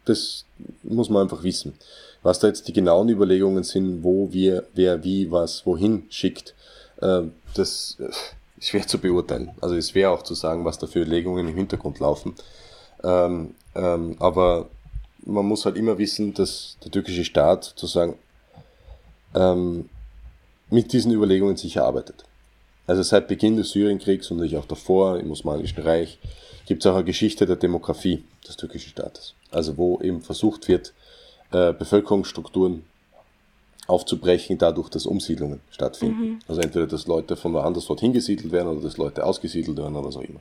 das muss man einfach wissen. Was da jetzt die genauen Überlegungen sind, wo wir, wer wie was wohin schickt, äh, das äh, schwer zu beurteilen. Also es wäre auch zu sagen, was da für Überlegungen im Hintergrund laufen. Ähm, ähm, aber man muss halt immer wissen, dass der türkische Staat sozusagen ähm, mit diesen Überlegungen sicher arbeitet. Also seit Beginn des Syrienkriegs und natürlich auch davor im Osmanischen Reich gibt es auch eine Geschichte der Demografie des türkischen Staates. Also wo eben versucht wird, äh, Bevölkerungsstrukturen aufzubrechen, dadurch, dass Umsiedlungen stattfinden. Mhm. Also entweder, dass Leute von woanders dorthin gesiedelt werden oder dass Leute ausgesiedelt werden oder was auch immer.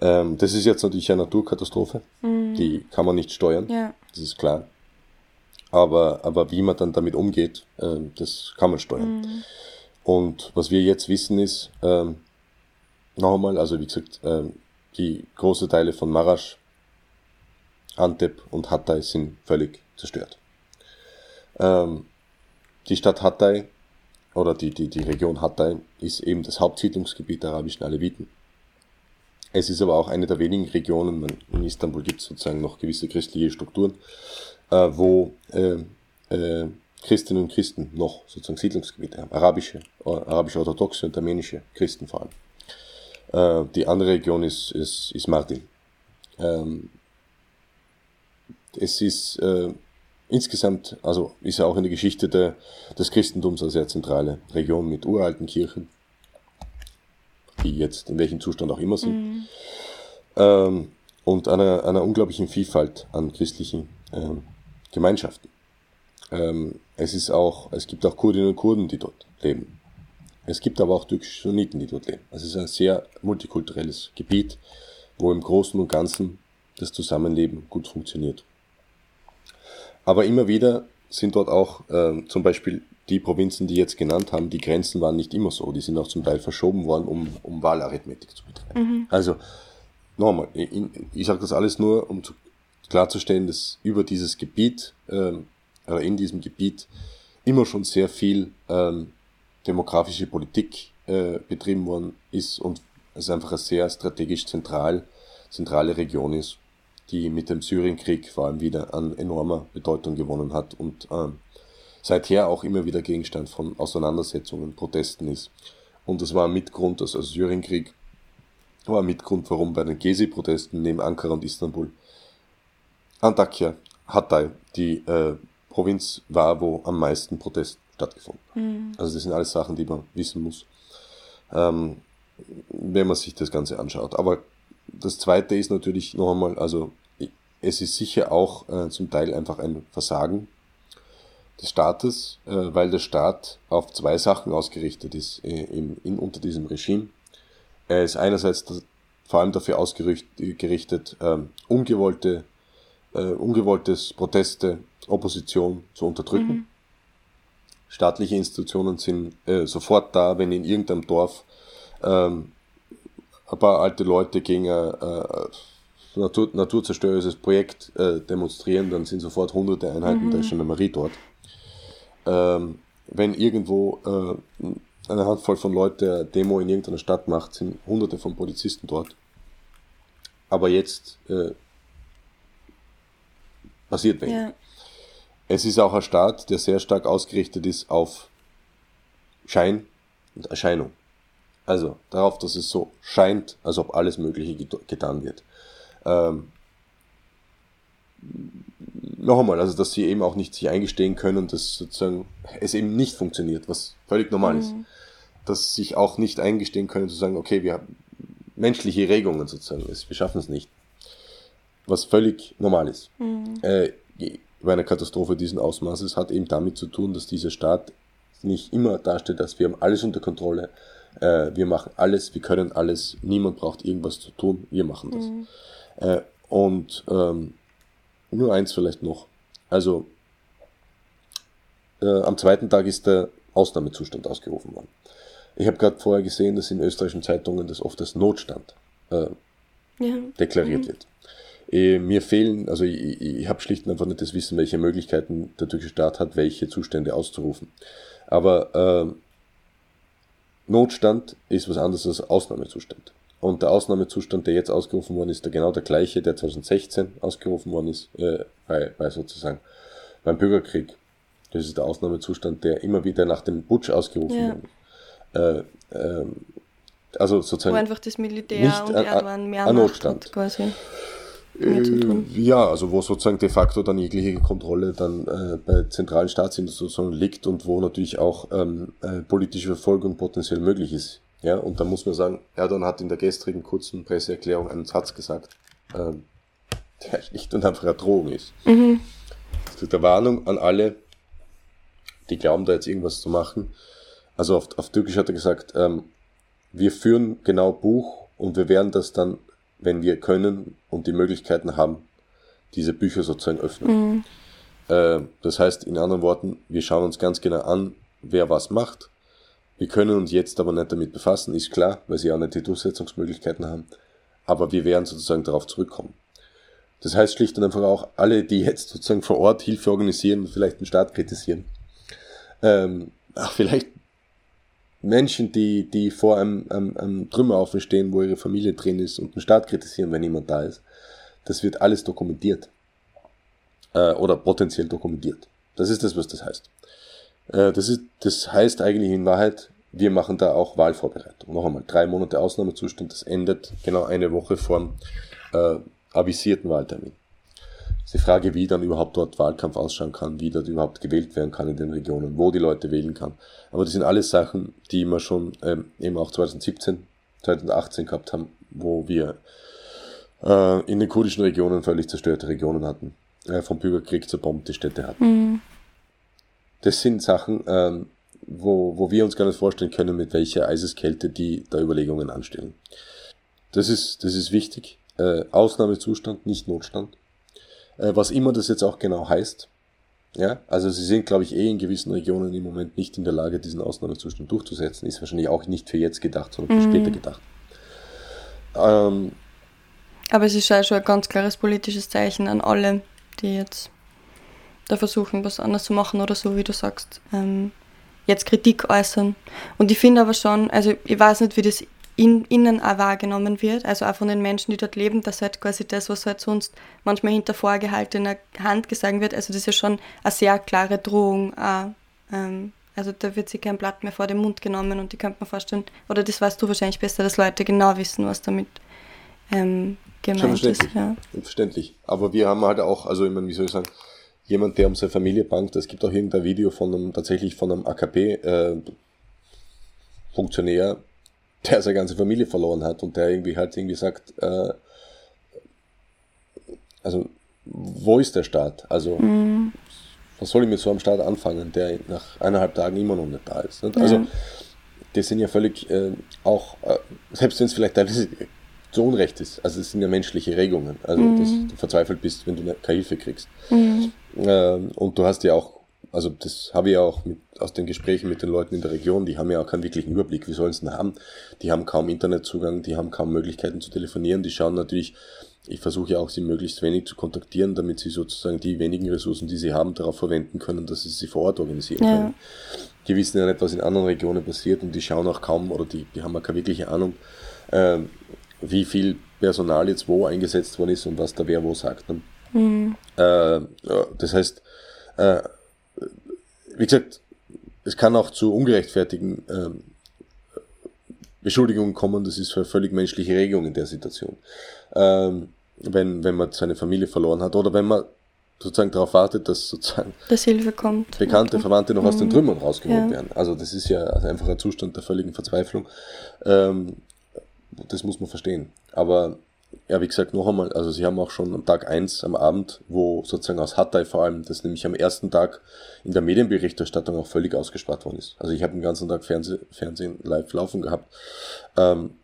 Ähm, das ist jetzt natürlich eine Naturkatastrophe, mhm. die kann man nicht steuern, ja. das ist klar. Aber, aber wie man dann damit umgeht, äh, das kann man steuern. Mhm. Und was wir jetzt wissen ist, ähm, noch einmal, also wie gesagt, ähm, die große Teile von Marasch, Antep und Hatay sind völlig zerstört. Ähm, die Stadt Hatay oder die, die, die Region Hatay ist eben das Hauptsiedlungsgebiet der arabischen Aleviten. Es ist aber auch eine der wenigen Regionen, in Istanbul gibt es sozusagen noch gewisse christliche Strukturen, äh, wo äh, äh, Christinnen und Christen noch sozusagen Siedlungsgebiete haben. Arabische, äh, arabische-orthodoxe und armenische Christen vor allem. Äh, die andere Region ist, ist, ist Mardin. Ähm, es ist äh, insgesamt, also ist ja auch in der Geschichte der, des Christentums eine sehr zentrale Region mit uralten Kirchen, die jetzt in welchem Zustand auch immer sind. Mhm. Ähm, und einer, einer unglaublichen Vielfalt an christlichen ähm, Gemeinschaften. Ähm, es ist auch, es gibt auch Kurdinnen und Kurden, die dort leben. Es gibt aber auch türkische Sunniten, die dort leben. Also es ist ein sehr multikulturelles Gebiet, wo im Großen und Ganzen das Zusammenleben gut funktioniert. Aber immer wieder sind dort auch äh, zum Beispiel die Provinzen, die jetzt genannt haben, die Grenzen waren nicht immer so. Die sind auch zum Teil verschoben worden, um, um Wahlarithmetik zu betreiben. Mhm. Also, nochmal, ich, ich sage das alles nur, um zu, klarzustellen, dass über dieses Gebiet, äh, oder in diesem Gebiet, immer schon sehr viel ähm, demografische Politik äh, betrieben worden ist und es einfach eine sehr strategisch zentral, zentrale Region ist die mit dem Syrienkrieg vor allem wieder an enormer Bedeutung gewonnen hat und ähm, seither auch immer wieder Gegenstand von Auseinandersetzungen, Protesten ist. Und das war ein Mitgrund, also der Syrienkrieg war ein Mitgrund, warum bei den Gezi-Protesten neben Ankara und Istanbul Antakya, Hatay, die äh, Provinz war, wo am meisten Protest stattgefunden hat. Mhm. Also das sind alles Sachen, die man wissen muss, ähm, wenn man sich das Ganze anschaut. Aber das zweite ist natürlich noch einmal, also es ist sicher auch äh, zum Teil einfach ein Versagen des Staates, äh, weil der Staat auf zwei Sachen ausgerichtet ist äh, in, in, unter diesem Regime. Er ist einerseits das, vor allem dafür ausgerichtet, ähm, ungewollte, äh, ungewolltes Proteste, Opposition zu unterdrücken. Mhm. Staatliche Institutionen sind äh, sofort da, wenn in irgendeinem Dorf ähm, ein paar alte Leute gegen ein äh, Natur, naturzerstörerisches Projekt äh, demonstrieren, dann sind sofort hunderte Einheiten mhm. der Gendarmerie dort. Ähm, wenn irgendwo äh, eine Handvoll von Leuten Demo in irgendeiner Stadt macht, sind hunderte von Polizisten dort. Aber jetzt äh, passiert wenig. Ja. Es ist auch ein Staat, der sehr stark ausgerichtet ist auf Schein und Erscheinung. Also darauf, dass es so scheint, als ob alles Mögliche getan wird. Ähm, noch einmal, also dass sie eben auch nicht sich eingestehen können, dass sozusagen es eben nicht funktioniert, was völlig normal mhm. ist. Dass sich auch nicht eingestehen können zu sagen, okay, wir haben menschliche Regungen sozusagen, wir schaffen es nicht. Was völlig normal ist. Mhm. Äh, bei einer Katastrophe diesen Ausmaßes hat eben damit zu tun, dass dieser Staat nicht immer darstellt, dass wir haben alles unter Kontrolle, äh, wir machen alles, wir können alles, niemand braucht irgendwas zu tun, wir machen das. Mhm. Äh, und ähm, nur eins vielleicht noch. Also äh, am zweiten Tag ist der Ausnahmezustand ausgerufen worden. Ich habe gerade vorher gesehen, dass in österreichischen Zeitungen das oft als Notstand äh, ja. deklariert mhm. wird. Äh, mir fehlen, also ich, ich habe schlicht und einfach nicht das Wissen, welche Möglichkeiten der türkische Staat hat, welche Zustände auszurufen. Aber äh, Notstand ist was anderes als Ausnahmezustand. Und der Ausnahmezustand, der jetzt ausgerufen worden ist, der genau der gleiche, der 2016 ausgerufen worden ist, äh, bei, bei sozusagen beim Bürgerkrieg. Das ist der Ausnahmezustand, der immer wieder nach dem Putsch ausgerufen ja. wurde. Äh, äh, also sozusagen. Wo einfach das Militär und Erdogan mehr an Notstand. quasi. Äh, ja, also wo sozusagen de facto dann jegliche Kontrolle dann äh, bei zentralen Staatsinstitutionen liegt und wo natürlich auch ähm, äh, politische Verfolgung potenziell möglich ist. Ja, und da muss man sagen, Erdogan hat in der gestrigen kurzen Presseerklärung einen Satz gesagt, ähm, der schlicht und einfach eine Drohung ist. Mhm. Ist eine Warnung an alle, die glauben, da jetzt irgendwas zu machen. Also auf, auf Türkisch hat er gesagt, ähm, wir führen genau Buch und wir werden das dann wenn wir können und die Möglichkeiten haben, diese Bücher sozusagen öffnen. Mhm. Äh, das heißt, in anderen Worten, wir schauen uns ganz genau an, wer was macht. Wir können uns jetzt aber nicht damit befassen, ist klar, weil sie auch nicht die Durchsetzungsmöglichkeiten haben. Aber wir werden sozusagen darauf zurückkommen. Das heißt schlicht und einfach auch, alle, die jetzt sozusagen vor Ort Hilfe organisieren und vielleicht den Staat kritisieren, ähm, auch vielleicht Menschen, die, die vor einem, einem, einem Trümmerhaufen stehen, wo ihre Familie drin ist und den Staat kritisieren, wenn jemand da ist, das wird alles dokumentiert. Äh, oder potenziell dokumentiert. Das ist das, was das heißt. Äh, das, ist, das heißt eigentlich in Wahrheit, wir machen da auch Wahlvorbereitung. Noch einmal, drei Monate Ausnahmezustand, das endet genau eine Woche vor dem äh, avisierten Wahltermin. Die Frage, wie dann überhaupt dort Wahlkampf ausschauen kann, wie dort überhaupt gewählt werden kann in den Regionen, wo die Leute wählen kann. Aber das sind alles Sachen, die wir schon ähm, eben auch 2017, 2018 gehabt haben, wo wir äh, in den kurdischen Regionen völlig zerstörte Regionen hatten, äh, vom Bürgerkrieg zerbombte Städte hatten. Mhm. Das sind Sachen, ähm, wo, wo wir uns gar nicht vorstellen können, mit welcher Eiseskälte die da Überlegungen anstellen. Das ist, das ist wichtig. Äh, Ausnahmezustand, nicht Notstand. Äh, was immer das jetzt auch genau heißt. Ja, also sie sind, glaube ich, eh in gewissen Regionen im Moment nicht in der Lage, diesen Ausnahmezustand durchzusetzen. Ist wahrscheinlich auch nicht für jetzt gedacht, sondern für mhm. später gedacht. Ähm, Aber es ist schon ein ganz klares politisches Zeichen an alle, die jetzt da versuchen, was anders zu machen oder so, wie du sagst, ähm, jetzt Kritik äußern. Und ich finde aber schon, also ich weiß nicht, wie das in, innen auch wahrgenommen wird, also auch von den Menschen, die dort leben, dass halt quasi das, was halt sonst manchmal hinter vorgehaltener Hand gesagt wird, also das ist ja schon eine sehr klare Drohung auch, ähm, also da wird sich kein Blatt mehr vor den Mund genommen und die könnte man vorstellen, oder das weißt du wahrscheinlich besser, dass Leute genau wissen, was damit ähm, gemeint ist. Ja. Verständlich. Aber wir haben halt auch, also ich meine, wie soll ich sagen, jemand, der um seine Familie bangt, es gibt auch irgendein Video von einem, tatsächlich von einem AKP-Funktionär, äh, der seine ganze Familie verloren hat und der irgendwie halt irgendwie sagt, äh, also wo ist der Staat? Also mhm. was soll ich mit so einem Staat anfangen, der nach eineinhalb Tagen immer noch nicht da ist? Nicht? Also ja. die sind ja völlig äh, auch, äh, selbst wenn es vielleicht teilweise zu Unrecht ist, also es sind ja menschliche Regungen, also mhm. dass du verzweifelt bist, wenn du keine Hilfe kriegst. Mhm. Ähm, und du hast ja auch also das habe ich ja auch mit, aus den Gesprächen mit den Leuten in der Region, die haben ja auch keinen wirklichen Überblick, wie sollen sie denn haben? Die haben kaum Internetzugang, die haben kaum Möglichkeiten zu telefonieren, die schauen natürlich, ich versuche ja auch sie möglichst wenig zu kontaktieren, damit sie sozusagen die wenigen Ressourcen, die sie haben, darauf verwenden können, dass sie sie vor Ort organisieren ja. können. Die wissen ja nicht, was in anderen Regionen passiert und die schauen auch kaum oder die, die haben auch keine wirkliche Ahnung, äh, wie viel Personal jetzt wo eingesetzt worden ist und was da wer wo sagt. Ne? Mhm. Äh, das heißt, äh, wie gesagt, es kann auch zu ungerechtfertigen ähm, Beschuldigungen kommen, das ist eine völlig menschliche Regung in der Situation. Ähm, wenn, wenn man seine Familie verloren hat oder wenn man sozusagen darauf wartet, dass sozusagen dass Hilfe kommt. Bekannte, okay. Verwandte noch mhm. aus den mhm. Trümmern rausgeholt ja. werden. Also das ist ja einfach ein Zustand der völligen Verzweiflung. Ähm, das muss man verstehen. Aber ja, wie gesagt, noch einmal, also sie haben auch schon am Tag eins am Abend, wo sozusagen aus Hatay vor allem, das nämlich am ersten Tag in der Medienberichterstattung auch völlig ausgespart worden ist. Also ich habe den ganzen Tag Fernseh, Fernsehen live laufen gehabt. Ähm,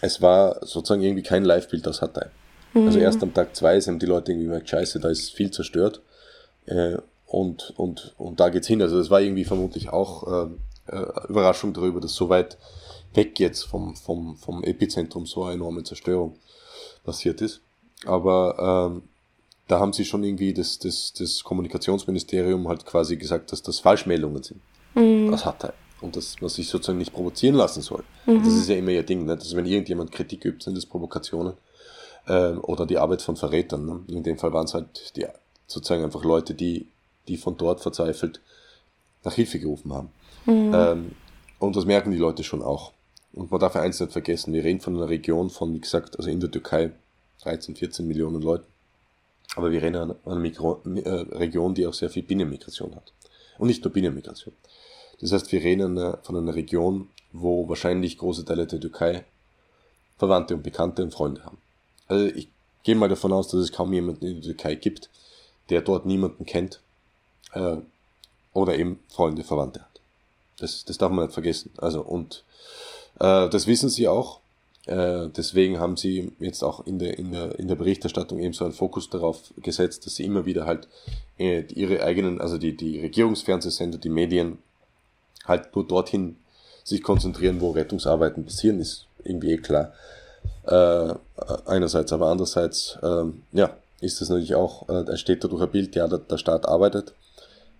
es war sozusagen irgendwie kein Live-Bild aus Hatay. Mhm. Also erst am Tag zwei haben die Leute irgendwie gemerkt, scheiße, da ist viel zerstört. Äh, und, und, und da geht's hin. Also das war irgendwie vermutlich auch äh, äh, Überraschung darüber, dass so weit weg jetzt vom, vom, vom Epizentrum so eine enorme Zerstörung passiert ist. Aber ähm, da haben sie schon irgendwie das, das, das Kommunikationsministerium halt quasi gesagt, dass das Falschmeldungen sind. Mhm. Das hat er. Und dass man sich sozusagen nicht provozieren lassen soll. Mhm. Das ist ja immer ihr Ding, ne? dass wenn irgendjemand Kritik übt, sind das Provokationen ähm, oder die Arbeit von Verrätern. Ne? In dem Fall waren es halt die, sozusagen einfach Leute, die, die von dort verzweifelt nach Hilfe gerufen haben. Mhm. Ähm, und das merken die Leute schon auch. Und man darf eins nicht vergessen, wir reden von einer Region von, wie gesagt, also in der Türkei 13, 14 Millionen Leuten. Aber wir reden an einer Mikro, äh, Region, die auch sehr viel Binnenmigration hat. Und nicht nur Binnenmigration. Das heißt, wir reden von einer Region, wo wahrscheinlich große Teile der Türkei Verwandte und Bekannte und Freunde haben. Also ich gehe mal davon aus, dass es kaum jemanden in der Türkei gibt, der dort niemanden kennt äh, oder eben Freunde, Verwandte hat. Das, das darf man nicht vergessen. Also und äh, das wissen sie auch. Äh, deswegen haben sie jetzt auch in der, in, der, in der Berichterstattung eben so einen Fokus darauf gesetzt, dass sie immer wieder halt äh, ihre eigenen, also die, die Regierungsfernsehsender, die Medien halt nur dorthin sich konzentrieren, wo Rettungsarbeiten passieren, ist irgendwie eh klar. Äh, einerseits, aber andererseits, ähm, ja, ist das natürlich auch, äh, steht dadurch ein Bild, ja, der, der Staat arbeitet.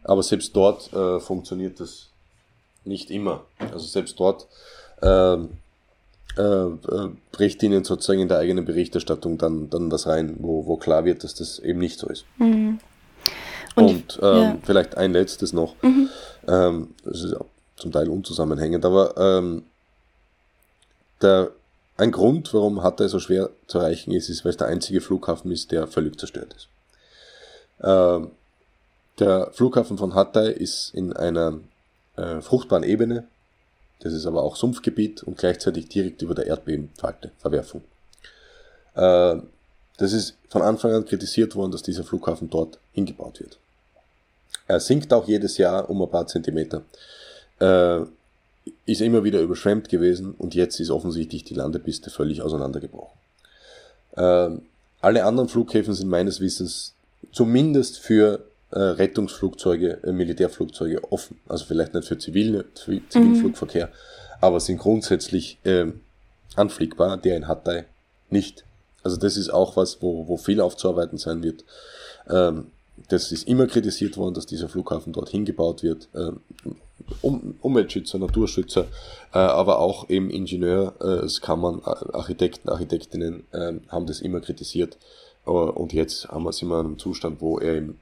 Aber selbst dort funktioniert das nicht immer. Also selbst dort äh, äh, bricht ihnen sozusagen in der eigenen Berichterstattung dann, dann was rein, wo, wo klar wird, dass das eben nicht so ist. Mhm. Und, Und ähm, ja. vielleicht ein letztes noch. Mhm. Ähm, das ist zum Teil unzusammenhängend, aber ähm, der, ein Grund, warum Hatay so schwer zu erreichen ist, ist, weil es der einzige Flughafen ist, der völlig zerstört ist. Ähm, der Flughafen von Hatay ist in einer äh, fruchtbaren Ebene, das ist aber auch Sumpfgebiet und gleichzeitig direkt über der Erdbebenfalte, Verwerfung. Äh, das ist von Anfang an kritisiert worden, dass dieser Flughafen dort hingebaut wird. Er sinkt auch jedes Jahr um ein paar Zentimeter. Äh, ist immer wieder überschwemmt gewesen und jetzt ist offensichtlich die Landepiste völlig auseinandergebrochen. Äh, alle anderen Flughäfen sind meines Wissens zumindest für äh, Rettungsflugzeuge, äh, Militärflugzeuge offen. Also vielleicht nicht für Zivil, Zivilflugverkehr, mhm. aber sind grundsätzlich äh, anfliegbar, der in Hatay nicht. Also das ist auch was, wo, wo viel aufzuarbeiten sein wird. Ähm, das ist immer kritisiert worden, dass dieser Flughafen dorthin gebaut wird. Ähm, um, Umweltschützer, Naturschützer, äh, aber auch eben Ingenieurskammern, äh, Architekten, Architektinnen äh, haben das immer kritisiert. und jetzt haben wir, sind wir in einem Zustand, wo er eben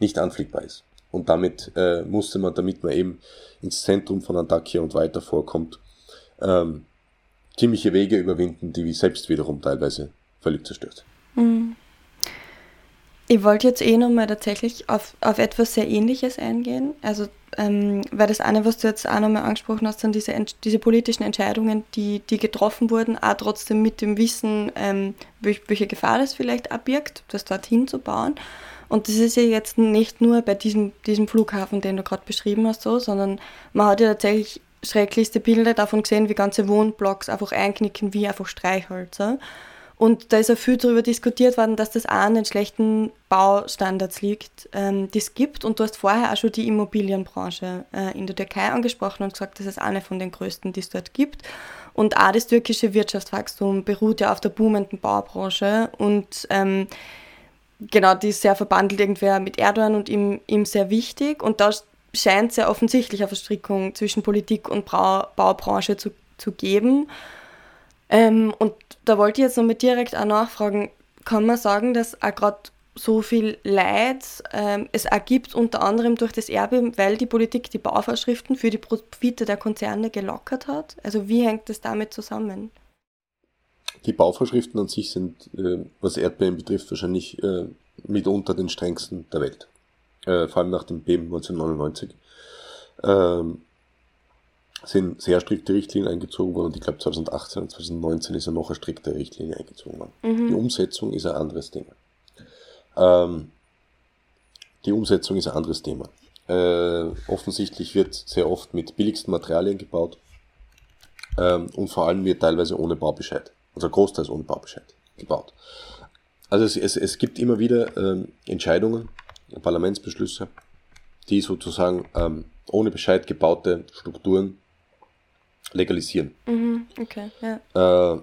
nicht anfliegbar ist. Und damit äh, musste man, damit man eben ins Zentrum von Antakya und weiter vorkommt, ähm, ziemliche Wege überwinden, die wie selbst wiederum teilweise völlig zerstört. Mhm. Ich wollte jetzt eh nochmal tatsächlich auf, auf etwas sehr Ähnliches eingehen. Also, ähm, weil das eine, was du jetzt auch nochmal angesprochen hast, sind diese, diese politischen Entscheidungen, die, die getroffen wurden, auch trotzdem mit dem Wissen, ähm, welche Gefahr das vielleicht abbirgt, das dorthin zu bauen. Und das ist ja jetzt nicht nur bei diesem, diesem Flughafen, den du gerade beschrieben hast, so, sondern man hat ja tatsächlich schrecklichste Bilder davon gesehen, wie ganze Wohnblocks einfach einknicken wie einfach Streichhölzer. Und da ist auch viel darüber diskutiert worden, dass das auch an den schlechten Baustandards liegt, ähm, die es gibt. Und du hast vorher auch schon die Immobilienbranche äh, in der Türkei angesprochen und gesagt, das ist eine von den größten, die es dort gibt. Und auch das türkische Wirtschaftswachstum beruht ja auf der boomenden Baubranche. Und ähm, genau, die ist sehr verbandelt irgendwer mit Erdogan und ihm, ihm sehr wichtig. Und da scheint ja offensichtlich eine Verstrickung zwischen Politik und Brau Baubranche zu, zu geben. Ähm, und da wollte ich jetzt noch mit direkt auch nachfragen, kann man sagen, dass auch gerade so viel Leid ähm, es ergibt, unter anderem durch das Erdbeben, weil die Politik die Bauvorschriften für die Profite der Konzerne gelockert hat? Also wie hängt das damit zusammen? Die Bauvorschriften an sich sind, äh, was Erdbeben betrifft, wahrscheinlich äh, mitunter den strengsten der Welt. Äh, vor allem nach dem Beben 1999. Ähm, sind sehr strikte Richtlinien eingezogen worden und ich glaube 2018 und 2019 ist ja noch eine strikte Richtlinie eingezogen worden. Mhm. Die Umsetzung ist ein anderes Thema. Ähm, die Umsetzung ist ein anderes Thema. Äh, offensichtlich wird sehr oft mit billigsten Materialien gebaut ähm, und vor allem wird teilweise ohne Baubescheid also großteils ohne Baubescheid gebaut. Also es, es, es gibt immer wieder ähm, Entscheidungen, Parlamentsbeschlüsse, die sozusagen ähm, ohne Bescheid gebaute Strukturen legalisieren. Mhm, okay, ja. Äh,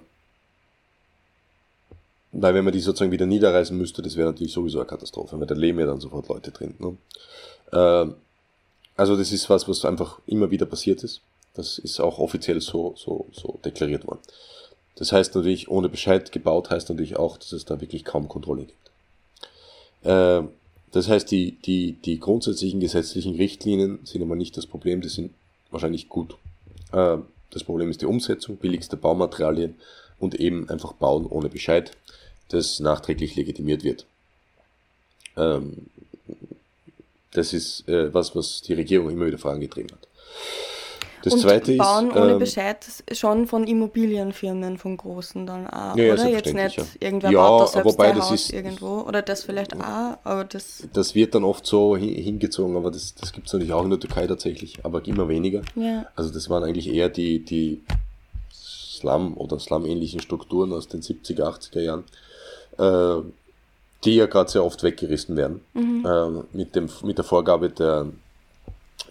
weil wenn man die sozusagen wieder niederreißen müsste, das wäre natürlich sowieso eine Katastrophe, weil da leben ja dann sofort Leute drin. Ne? Äh, also das ist was, was einfach immer wieder passiert ist. Das ist auch offiziell so, so, so deklariert worden. Das heißt natürlich, ohne Bescheid gebaut heißt natürlich auch, dass es da wirklich kaum Kontrolle gibt. Äh, das heißt, die, die, die grundsätzlichen gesetzlichen Richtlinien sind immer nicht das Problem, die sind wahrscheinlich gut. Äh, das Problem ist die Umsetzung, billigste Baumaterialien und eben einfach bauen ohne Bescheid, das nachträglich legitimiert wird. Ähm, das ist äh, was, was die Regierung immer wieder vorangetrieben hat. Das und zweite bauen ist, ohne ähm, Bescheid schon von Immobilienfirmen, von großen dann auch, ja, oder? Jetzt nicht ja. irgendwer ja, baut da selbst wobei das Haus ist, irgendwo, oder das vielleicht auch, aber das... Das wird dann oft so hingezogen, aber das, das gibt es natürlich auch in der Türkei tatsächlich, aber immer weniger. Ja. Also das waren eigentlich eher die, die Slum- oder Slum-ähnlichen Strukturen aus den 70er, 80er Jahren, äh, die ja gerade sehr oft weggerissen werden, mhm. äh, mit, dem, mit der Vorgabe der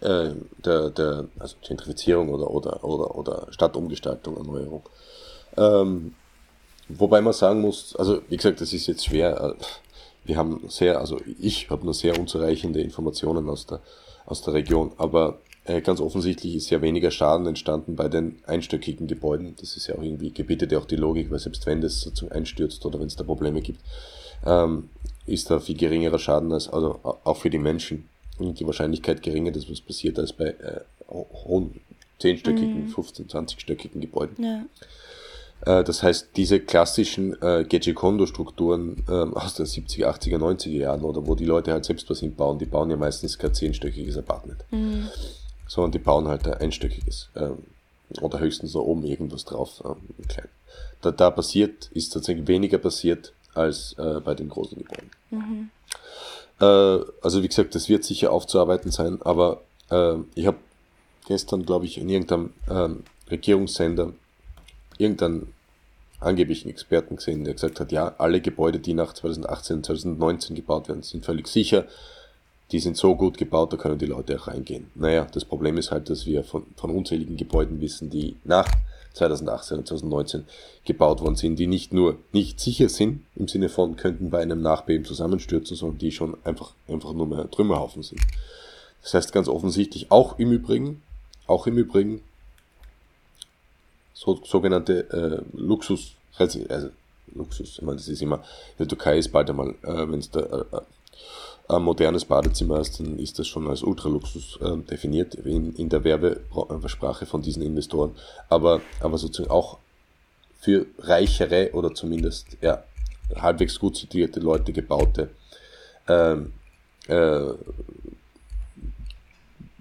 äh, der, der also Gentrifizierung oder, oder, oder, oder Stadtumgestaltung, Erneuerung. Ähm, wobei man sagen muss, also wie gesagt, das ist jetzt schwer. Äh, wir haben sehr, also ich habe nur sehr unzureichende Informationen aus der, aus der Region, aber äh, ganz offensichtlich ist ja weniger Schaden entstanden bei den einstöckigen Gebäuden. Das ist ja auch irgendwie, gebietet ja auch die Logik, weil selbst wenn das sozusagen einstürzt oder wenn es da Probleme gibt, ähm, ist da viel geringerer Schaden als, also auch für die Menschen und die Wahrscheinlichkeit geringer, dass was passiert, als bei äh, hohen zehnstöckigen, mhm. 15, 20-stöckigen Gebäuden. Ja. Äh, das heißt, diese klassischen äh, Geje-Kondo-Strukturen äh, aus den 70er, 80er, 90er Jahren oder wo die Leute halt selbst was hinbauen, die bauen ja meistens kein zehnstöckiges Apartment. Mhm. Sondern die bauen halt ein einstöckiges. Äh, oder höchstens da oben irgendwas drauf. Äh, klein. Da, da passiert, ist tatsächlich weniger passiert als äh, bei den großen Gebäuden. Mhm. Äh, also wie gesagt, das wird sicher aufzuarbeiten sein, aber äh, ich habe gestern, glaube ich, in irgendeinem ähm, Regierungssender irgendeinen angeblichen Experten gesehen, der gesagt hat, ja, alle Gebäude, die nach 2018, 2019 gebaut werden, sind völlig sicher. Die sind so gut gebaut, da können die Leute auch reingehen. Naja, das Problem ist halt, dass wir von, von unzähligen Gebäuden wissen, die nach 2018 und 2019 gebaut worden sind, die nicht nur nicht sicher sind, im Sinne von könnten bei einem Nachbeben zusammenstürzen, sondern die schon einfach, einfach nur mehr Trümmerhaufen sind. Das heißt ganz offensichtlich auch im Übrigen, auch im Übrigen, so, sogenannte äh, Luxus, also Luxus, ich meine, das ist immer, in der Türkei ist bald einmal, äh, wenn es da äh, äh, ein modernes Badezimmer ist, dann ist das schon als Ultraluxus äh, definiert in, in der Werbesprache von diesen Investoren. Aber, aber sozusagen auch für reichere oder zumindest ja, halbwegs gut situierte Leute gebaute ähm, äh,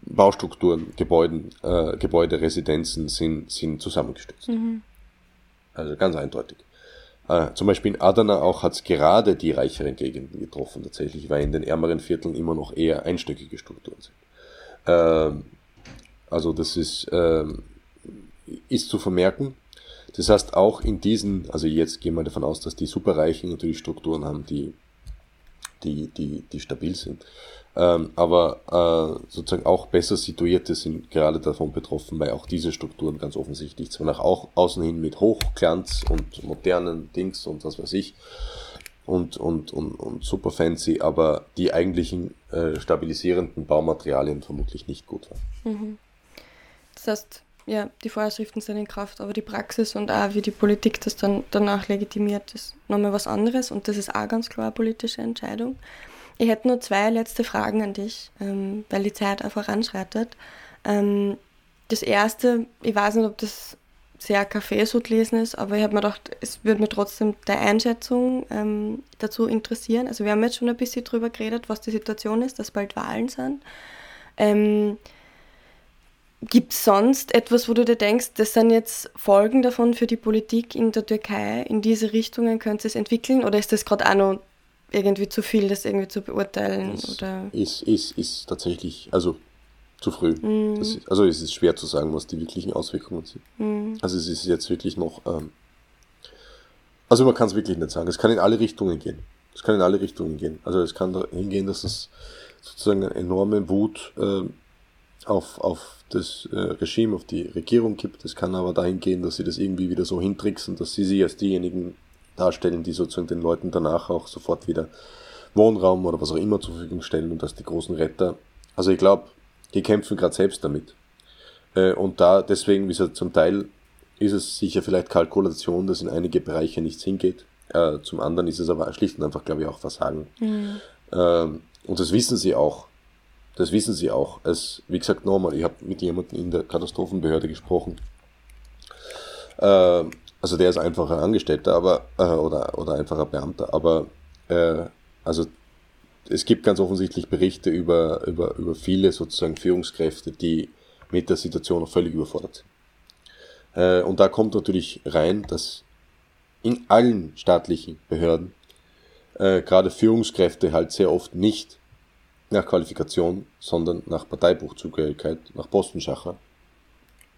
Baustrukturen, Gebäuden, äh, Gebäude, Residenzen sind, sind zusammengestürzt. Mhm. Also ganz eindeutig. Äh, zum Beispiel in Adana auch hat es gerade die reicheren Gegenden getroffen, tatsächlich, weil in den ärmeren Vierteln immer noch eher einstöckige Strukturen sind. Ähm, also das ist, ähm, ist zu vermerken. Das heißt, auch in diesen, also jetzt gehen wir davon aus, dass die Superreichen natürlich Strukturen haben, die, die, die, die stabil sind. Ähm, aber äh, sozusagen auch besser situierte sind gerade davon betroffen, weil auch diese Strukturen ganz offensichtlich zwar nach auch außen hin mit Hochglanz und modernen Dings und was weiß ich und, und, und, und super fancy, aber die eigentlichen äh, stabilisierenden Baumaterialien vermutlich nicht gut waren. Mhm. Das heißt, ja, die Vorschriften sind in Kraft, aber die Praxis und auch wie die Politik das dann danach legitimiert, ist nochmal was anderes und das ist auch ganz klar eine politische Entscheidung. Ich hätte nur zwei letzte Fragen an dich, ähm, weil die Zeit auch voranschreitet. Ähm, das erste, ich weiß nicht, ob das sehr Kaffeesud lesen ist, aber ich habe mir gedacht, es würde mir trotzdem deine Einschätzung ähm, dazu interessieren. Also wir haben jetzt schon ein bisschen drüber geredet, was die Situation ist, dass bald Wahlen sind. Ähm, Gibt es sonst etwas, wo du dir denkst, das sind jetzt Folgen davon für die Politik in der Türkei, in diese Richtungen könnte es entwickeln oder ist das gerade auch noch irgendwie zu viel, das irgendwie zu beurteilen? Das oder? Ist, ist, ist tatsächlich, also zu früh. Mm. Ist, also es ist schwer zu sagen, was die wirklichen Auswirkungen sind. Mm. Also es ist jetzt wirklich noch, ähm, also man kann es wirklich nicht sagen. Es kann in alle Richtungen gehen. Es kann in alle Richtungen gehen. Also es kann dahin gehen, dass es sozusagen eine enorme Wut äh, auf, auf das äh, Regime, auf die Regierung gibt. Es kann aber dahin gehen, dass sie das irgendwie wieder so hintricksen, dass sie sich als diejenigen darstellen, die sozusagen den Leuten danach auch sofort wieder Wohnraum oder was auch immer zur Verfügung stellen und dass die großen Retter. Also ich glaube, die kämpfen gerade selbst damit. Äh, und da deswegen, wie gesagt, zum Teil ist es sicher vielleicht Kalkulation, dass in einige Bereiche nichts hingeht. Äh, zum anderen ist es aber schlicht und einfach, glaube ich, auch Versagen. Mhm. Ähm, und das wissen sie auch. Das wissen sie auch. Es, wie gesagt, nochmal, ich habe mit jemandem in der Katastrophenbehörde gesprochen. Also der ist einfacher Angestellter, aber äh, oder, oder einfacher Beamter, aber äh, also es gibt ganz offensichtlich Berichte über, über, über viele sozusagen Führungskräfte, die mit der Situation noch völlig überfordert sind. Äh, und da kommt natürlich rein, dass in allen staatlichen Behörden äh, gerade Führungskräfte halt sehr oft nicht nach Qualifikation, sondern nach Parteibuchzugehörigkeit, nach Postenschacher,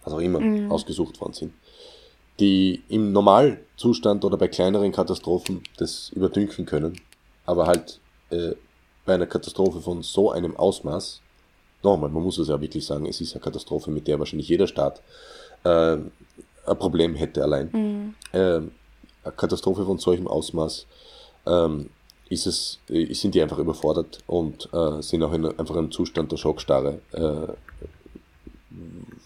was auch immer, mhm. ausgesucht worden sind die im Normalzustand oder bei kleineren Katastrophen das überdünken können. Aber halt äh, bei einer Katastrophe von so einem Ausmaß, nochmal, man muss es ja wirklich sagen, es ist eine Katastrophe, mit der wahrscheinlich jeder Staat äh, ein Problem hätte allein. Mhm. Ähm, eine Katastrophe von solchem Ausmaß ähm, ist es, äh, sind die einfach überfordert und äh, sind auch in einfach einem Zustand der Schockstarre. Äh,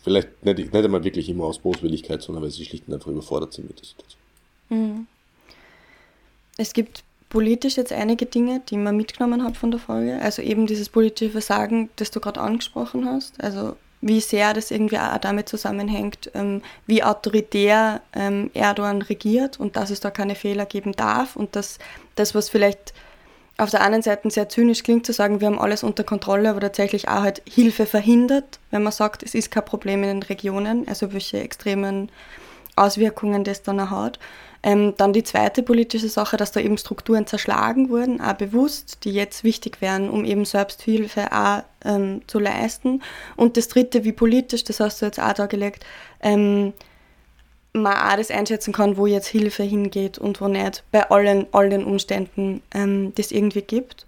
vielleicht nicht, nicht einmal wirklich immer aus Boswilligkeit, sondern weil sie schlicht und einfach überfordert sind mit der Situation. Mhm. Es gibt politisch jetzt einige Dinge, die man mitgenommen hat von der Folge. Also eben dieses politische Versagen, das du gerade angesprochen hast. Also wie sehr das irgendwie auch damit zusammenhängt, ähm, wie autoritär ähm, Erdogan regiert und dass es da keine Fehler geben darf und dass das, was vielleicht auf der einen Seite sehr zynisch klingt, zu sagen, wir haben alles unter Kontrolle, aber tatsächlich auch halt Hilfe verhindert, wenn man sagt, es ist kein Problem in den Regionen, also welche extremen Auswirkungen das dann auch hat. Ähm, dann die zweite politische Sache, dass da eben Strukturen zerschlagen wurden, auch bewusst, die jetzt wichtig wären, um eben Selbsthilfe auch ähm, zu leisten. Und das dritte, wie politisch, das hast du jetzt auch dargelegt, ähm, man auch das einschätzen kann, wo jetzt Hilfe hingeht und wo nicht, bei allen, allen Umständen ähm, das irgendwie gibt.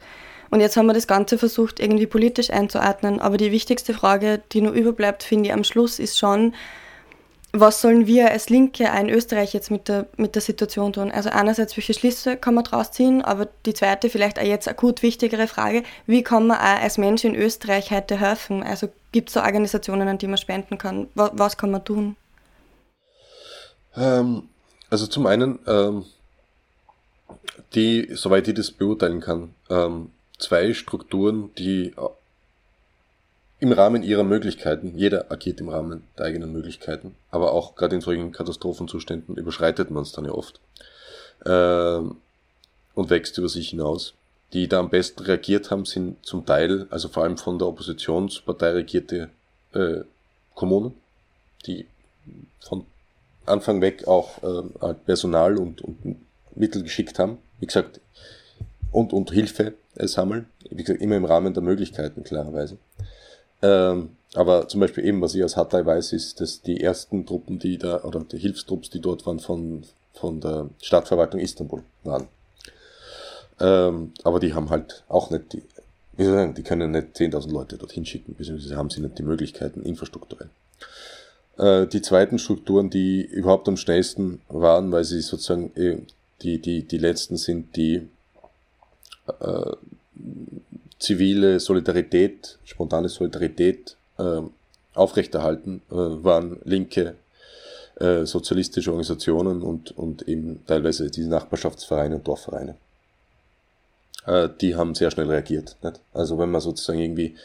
Und jetzt haben wir das Ganze versucht, irgendwie politisch einzuordnen, aber die wichtigste Frage, die nur überbleibt, finde ich am Schluss, ist schon, was sollen wir als Linke in Österreich jetzt mit der, mit der Situation tun? Also einerseits, welche Schlüsse kann man daraus ziehen, aber die zweite, vielleicht auch jetzt akut wichtigere Frage, wie kann man auch als Mensch in Österreich heute helfen? Also gibt es so Organisationen, an die man spenden kann? Was, was kann man tun? Ähm, also zum einen, ähm, die, soweit ich das beurteilen kann, ähm, zwei Strukturen, die im Rahmen ihrer Möglichkeiten, jeder agiert im Rahmen der eigenen Möglichkeiten, aber auch gerade in solchen Katastrophenzuständen überschreitet man es dann ja oft äh, und wächst über sich hinaus. Die da am besten reagiert haben, sind zum Teil, also vor allem von der Oppositionspartei regierte äh, Kommunen, die von Anfang weg auch äh, halt Personal und, und Mittel geschickt haben. Wie gesagt, und, und Hilfe äh, sammeln. Wie gesagt, immer im Rahmen der Möglichkeiten, klarerweise. Ähm, aber zum Beispiel eben, was ich aus Hatay weiß, ist, dass die ersten Truppen, die da, oder die Hilfstrupps, die dort waren, von, von der Stadtverwaltung Istanbul waren. Ähm, aber die haben halt auch nicht die, wie soll ich sagen, die können nicht 10.000 Leute dorthin schicken, beziehungsweise haben sie nicht die Möglichkeiten infrastrukturell. Äh, die zweiten Strukturen, die überhaupt am schnellsten waren, weil sie sozusagen äh, die, die, die letzten sind, die äh, zivile Solidarität, spontane Solidarität äh, aufrechterhalten, äh, waren linke äh, sozialistische Organisationen und, und eben teilweise diese Nachbarschaftsvereine und Dorfvereine. Äh, die haben sehr schnell reagiert. Nicht? Also wenn man sozusagen irgendwie,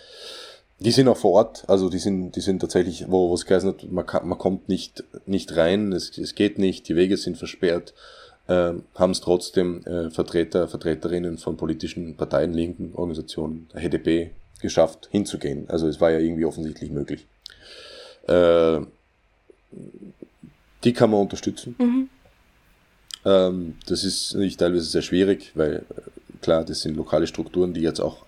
die sind auch vor Ort, also die sind, die sind tatsächlich, wo, es geheißen hat, man, kann, man kommt nicht, nicht rein, es, es geht nicht, die Wege sind versperrt, äh, haben es trotzdem äh, Vertreter, Vertreterinnen von politischen Parteien, linken Organisationen, der HDP, geschafft, hinzugehen. Also es war ja irgendwie offensichtlich möglich. Äh, die kann man unterstützen. Mhm. Ähm, das ist nicht teilweise sehr schwierig, weil äh, klar, das sind lokale Strukturen, die jetzt auch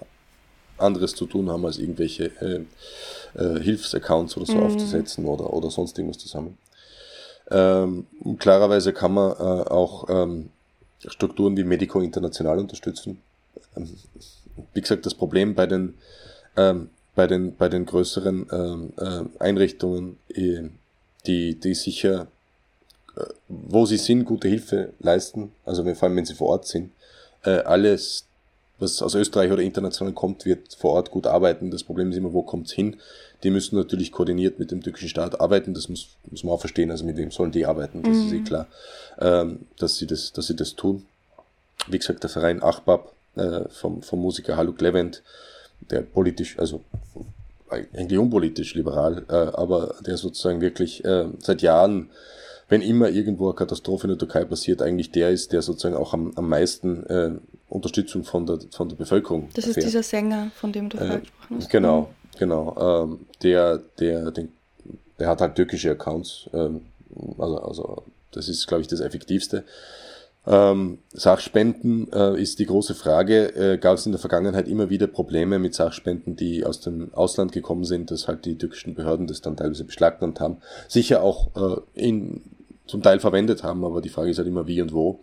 anderes zu tun haben, als irgendwelche äh, äh, Hilfsaccounts oder so Mhm. aufzusetzen oder, oder sonst irgendwas zusammen. Ähm, und klarerweise kann man äh, auch ähm, Strukturen wie Medico International unterstützen. Ähm, wie gesagt, das Problem bei den, ähm, bei den, bei den größeren ähm, äh, Einrichtungen, äh, die, die sicher, äh, wo sie sind, gute Hilfe leisten, also vor allem wenn sie vor Ort sind, alles, was aus Österreich oder international kommt, wird vor Ort gut arbeiten. Das Problem ist immer, wo kommt's hin? Die müssen natürlich koordiniert mit dem türkischen Staat arbeiten, das muss, muss man auch verstehen, also mit wem sollen die arbeiten, das ist eh klar, ähm, dass, sie das, dass sie das tun. Wie gesagt, der Verein Achbab äh, vom, vom Musiker Haluk Levent, der politisch, also eigentlich unpolitisch liberal, äh, aber der sozusagen wirklich äh, seit Jahren, wenn immer irgendwo eine Katastrophe in der Türkei passiert, eigentlich der ist, der sozusagen auch am, am meisten äh, Unterstützung von der, von der Bevölkerung Das ist erfährt. dieser Sänger, von dem du Äh, gesprochen hast. Genau, genau. Ähm, der, der, den, der hat halt türkische Accounts. Ähm, also, also das ist, glaube ich, das Effektivste. Ähm, Sachspenden äh, ist die große Frage. Äh, Gab es in der Vergangenheit immer wieder Probleme mit Sachspenden, die aus dem Ausland gekommen sind, dass halt die türkischen Behörden das dann teilweise beschlagnahmt haben. Sicher auch äh, in, zum Teil verwendet haben, aber die Frage ist halt immer wie und wo.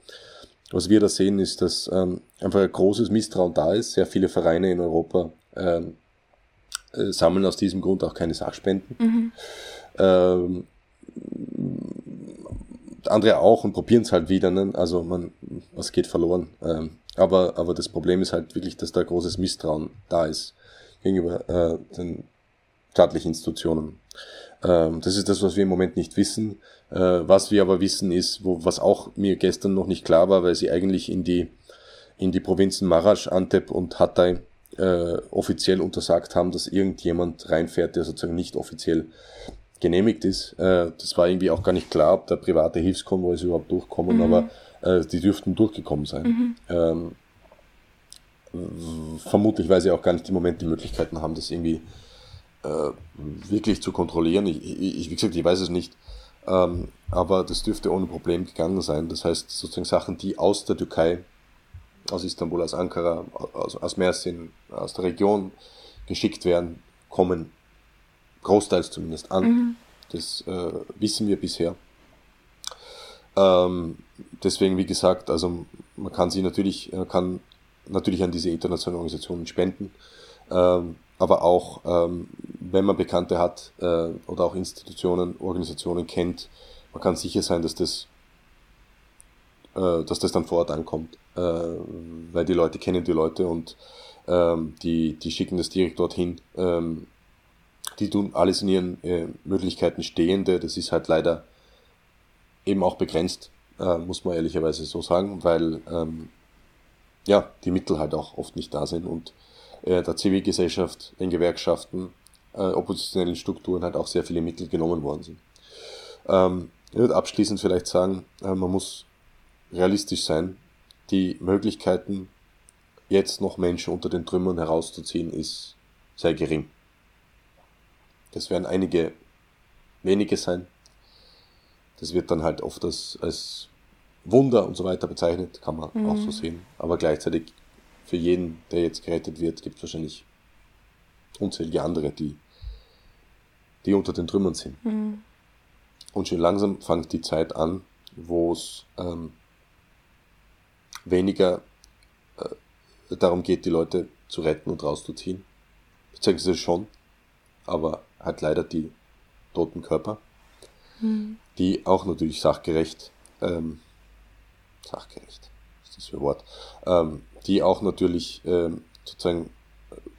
Was wir da sehen, ist, dass ähm, einfach ein großes Misstrauen da ist. Sehr viele Vereine in Europa ähm, äh, sammeln aus diesem Grund auch keine Sachspenden. Mhm. Ähm, andere auch und probieren es halt wieder. Ne? Also man, was geht verloren. Ähm, aber, aber das Problem ist halt wirklich, dass da großes Misstrauen da ist gegenüber äh, den staatlichen Institutionen. Ähm, das ist das, was wir im Moment nicht wissen. Äh, was wir aber wissen ist, wo, was auch mir gestern noch nicht klar war, weil sie eigentlich in die, in die Provinzen Marasch, Antep und Hatay äh, offiziell untersagt haben, dass irgendjemand reinfährt, der sozusagen nicht offiziell genehmigt ist. Äh, das war irgendwie auch gar nicht klar, ob der private Hilfskonvoi ist überhaupt durchkommen, mhm. aber äh, die dürften durchgekommen sein. Mhm. Ähm, vermutlich, weil sie auch gar nicht im Moment die Möglichkeiten haben, das irgendwie äh, wirklich zu kontrollieren. Ich, ich, wie gesagt, ich weiß es nicht. Ähm, aber das dürfte ohne Problem gegangen sein. Das heißt, sozusagen Sachen, die aus der Türkei, aus Istanbul, aus Ankara, aus, aus Mersin, aus der Region geschickt werden, kommen großteils zumindest an. Mhm. Das äh, wissen wir bisher. Ähm, deswegen, wie gesagt, also man kann sie natürlich, man kann natürlich an diese internationalen Organisationen spenden, ähm, aber auch, ähm, wenn man Bekannte hat äh, oder auch Institutionen, Organisationen kennt, man kann sicher sein, dass das, äh, dass das dann vor Ort ankommt, äh, weil die Leute kennen die Leute und ähm, die, die schicken das direkt dorthin. Ähm, die tun alles in ihren äh, Möglichkeiten Stehende. Das ist halt leider eben auch begrenzt, äh, muss man ehrlicherweise so sagen, weil ähm, ja, die Mittel halt auch oft nicht da sind und der Zivilgesellschaft, den Gewerkschaften, äh, oppositionellen Strukturen halt auch sehr viele Mittel genommen worden sind. Ähm, ich würde abschließend vielleicht sagen, äh, man muss realistisch sein. Die Möglichkeiten, jetzt noch Menschen unter den Trümmern herauszuziehen, ist sehr gering. Das werden einige wenige sein. Das wird dann halt oft als, als Wunder und so weiter bezeichnet, kann man mhm. auch so sehen. Aber gleichzeitig für jeden, der jetzt gerettet wird, gibt es wahrscheinlich unzählige andere, die, die unter den Trümmern sind. Mhm. Und schon langsam fängt die Zeit an, wo es ähm, weniger äh, darum geht, die Leute zu retten und rauszuziehen. Beziehungsweise schon, aber halt leider die toten Körper, mhm. die auch natürlich sachgerecht, ähm, sachgerecht, ist das für ein Wort, ähm, die auch natürlich ähm, sozusagen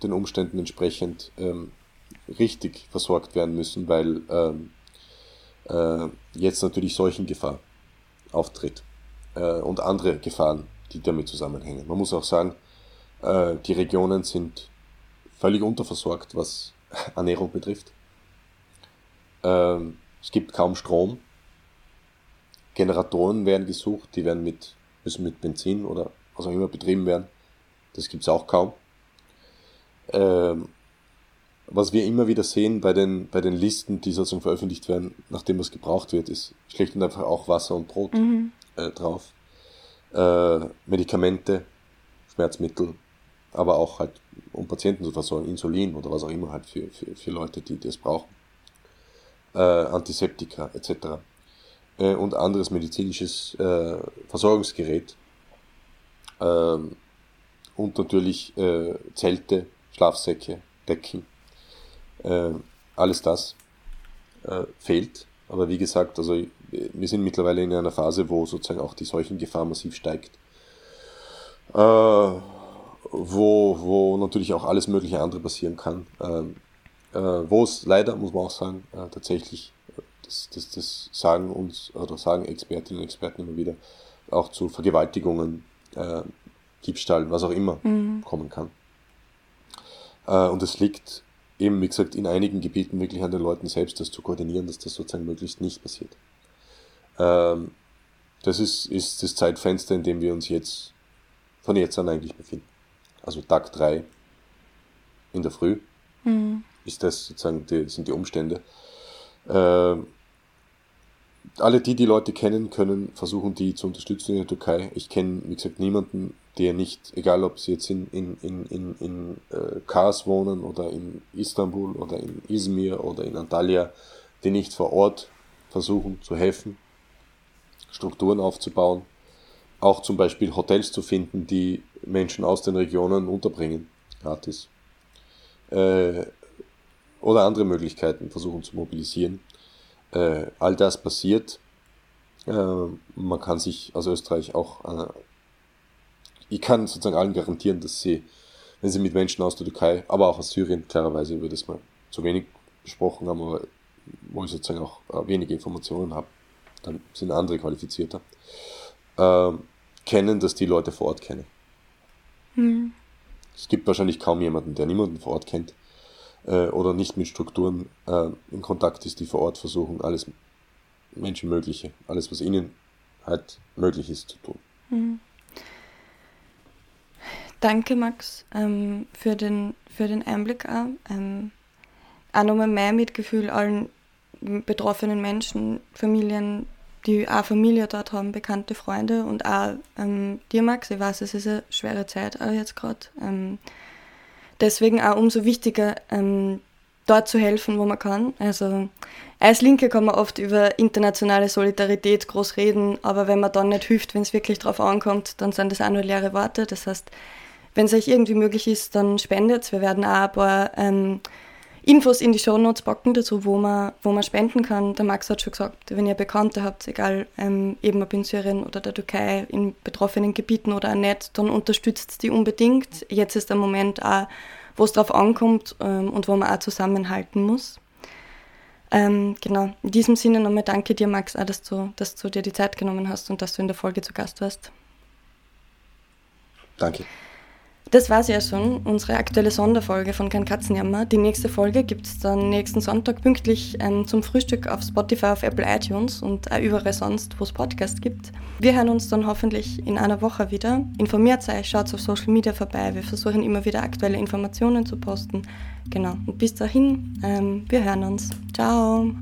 den Umständen entsprechend ähm, richtig versorgt werden müssen, weil ähm, äh, jetzt natürlich Seuchengefahr auftritt äh, und andere Gefahren, die damit zusammenhängen. Man muss auch sagen, äh, die Regionen sind völlig unterversorgt, was Ernährung betrifft. Ähm, es gibt kaum Strom. Generatoren werden gesucht, die werden mit, müssen mit Benzin oder was auch immer betrieben werden. Das gibt es auch kaum. Ähm, was wir immer wieder sehen bei den, bei den Listen, die sozusagen veröffentlicht werden, nachdem was gebraucht wird, ist schlicht und einfach auch Wasser und Brot mhm. äh, drauf. Äh, Medikamente, Schmerzmittel, aber auch halt, um Patienten zu versorgen, Insulin oder was auch immer halt für, für, für Leute, die das brauchen. Äh, Antiseptika etc. Äh, und anderes medizinisches äh, Versorgungsgerät. Ähm, und natürlich äh, Zelte, Schlafsäcke, Decken. Äh, alles das äh, fehlt. Aber wie gesagt, also wir sind mittlerweile in einer Phase, wo sozusagen auch die Seuchengefahr massiv steigt. Äh, wo, wo natürlich auch alles mögliche andere passieren kann. Ähm, äh, wo es leider, muss man auch sagen, äh, tatsächlich, das, das, das sagen uns oder sagen Expertinnen und Experten immer wieder, auch zu Vergewaltigungen, äh, Diebstahl, was auch immer mhm. kommen kann. Äh, und es liegt eben, wie gesagt, in einigen Gebieten wirklich an den Leuten selbst, das zu koordinieren, dass das sozusagen möglichst nicht passiert. Ähm, das ist, ist das Zeitfenster, in dem wir uns jetzt von jetzt an eigentlich befinden also Tag 3 in der Früh, mhm. ist das sozusagen die, sind die Umstände. Äh, alle die, die Leute kennen, können versuchen, die zu unterstützen in der Türkei. Ich kenne, wie gesagt, niemanden, der nicht, egal ob sie jetzt in, in, in, in, in äh, Kars wohnen oder in Istanbul oder in Izmir oder in Antalya, die nicht vor Ort versuchen zu helfen, Strukturen aufzubauen, auch zum Beispiel Hotels zu finden, die Menschen aus den Regionen unterbringen, gratis. Äh, oder andere Möglichkeiten versuchen zu mobilisieren. Äh, all das passiert Äh, man kann sich aus Österreich auch, äh, ich kann sozusagen allen garantieren, dass sie, wenn sie mit Menschen aus der Türkei, aber auch aus Syrien, klarerweise über das mal zu wenig besprochen haben, aber wo ich sozusagen auch äh, wenige Informationen habe, dann sind andere qualifizierter, äh, kennen, dass die Leute vor Ort kennen. Mhm. Es gibt wahrscheinlich kaum jemanden, der niemanden vor Ort kennt oder nicht mit Strukturen äh, in Kontakt ist, die vor Ort versuchen, alles Menschenmögliche, alles, was ihnen halt möglich ist, zu tun. Mhm. Danke, Max, ähm, für, den, für den Einblick auch. Ähm, auch nochmal mein Mitgefühl allen betroffenen Menschen, Familien, die auch Familie dort haben, bekannte Freunde und auch ähm, dir, Max. Ich weiß, es ist eine schwere Zeit auch jetzt gerade. Ähm, deswegen auch umso wichtiger, ähm, dort zu helfen, wo man kann. Also als Linke kann man oft über internationale Solidarität groß reden, aber wenn man dann nicht hilft, wenn es wirklich darauf ankommt, dann sind das auch nur leere Worte. Das heißt, wenn es euch irgendwie möglich ist, dann spendet. Wir werden auch ein paar ähm, Infos in die Shownotes packen dazu, wo man, wo man spenden kann. Der Max hat schon gesagt, wenn ihr Bekannte habt, egal ähm, eben ob in Syrien oder der Türkei, in betroffenen Gebieten oder auch nicht, dann unterstützt die unbedingt. Jetzt ist der Moment auch, wo es darauf ankommt ähm, und wo man auch zusammenhalten muss. Ähm, genau, in diesem Sinne nochmal danke dir, Max, auch, dass du, dass du dir die Zeit genommen hast und dass du in der Folge zu Gast warst. Danke. Das war es ja schon, unsere aktuelle Sonderfolge von Kein Katzenjammer. Die nächste Folge gibt es dann nächsten Sonntag pünktlich ähm, zum Frühstück auf Spotify, auf Apple iTunes und auch überall sonst, wo es Podcasts gibt. Wir hören uns dann hoffentlich in einer Woche wieder. Informiert euch, schaut auf Social Media vorbei. Wir versuchen immer wieder aktuelle Informationen zu posten. Genau. Und bis dahin, ähm, wir hören uns. Ciao.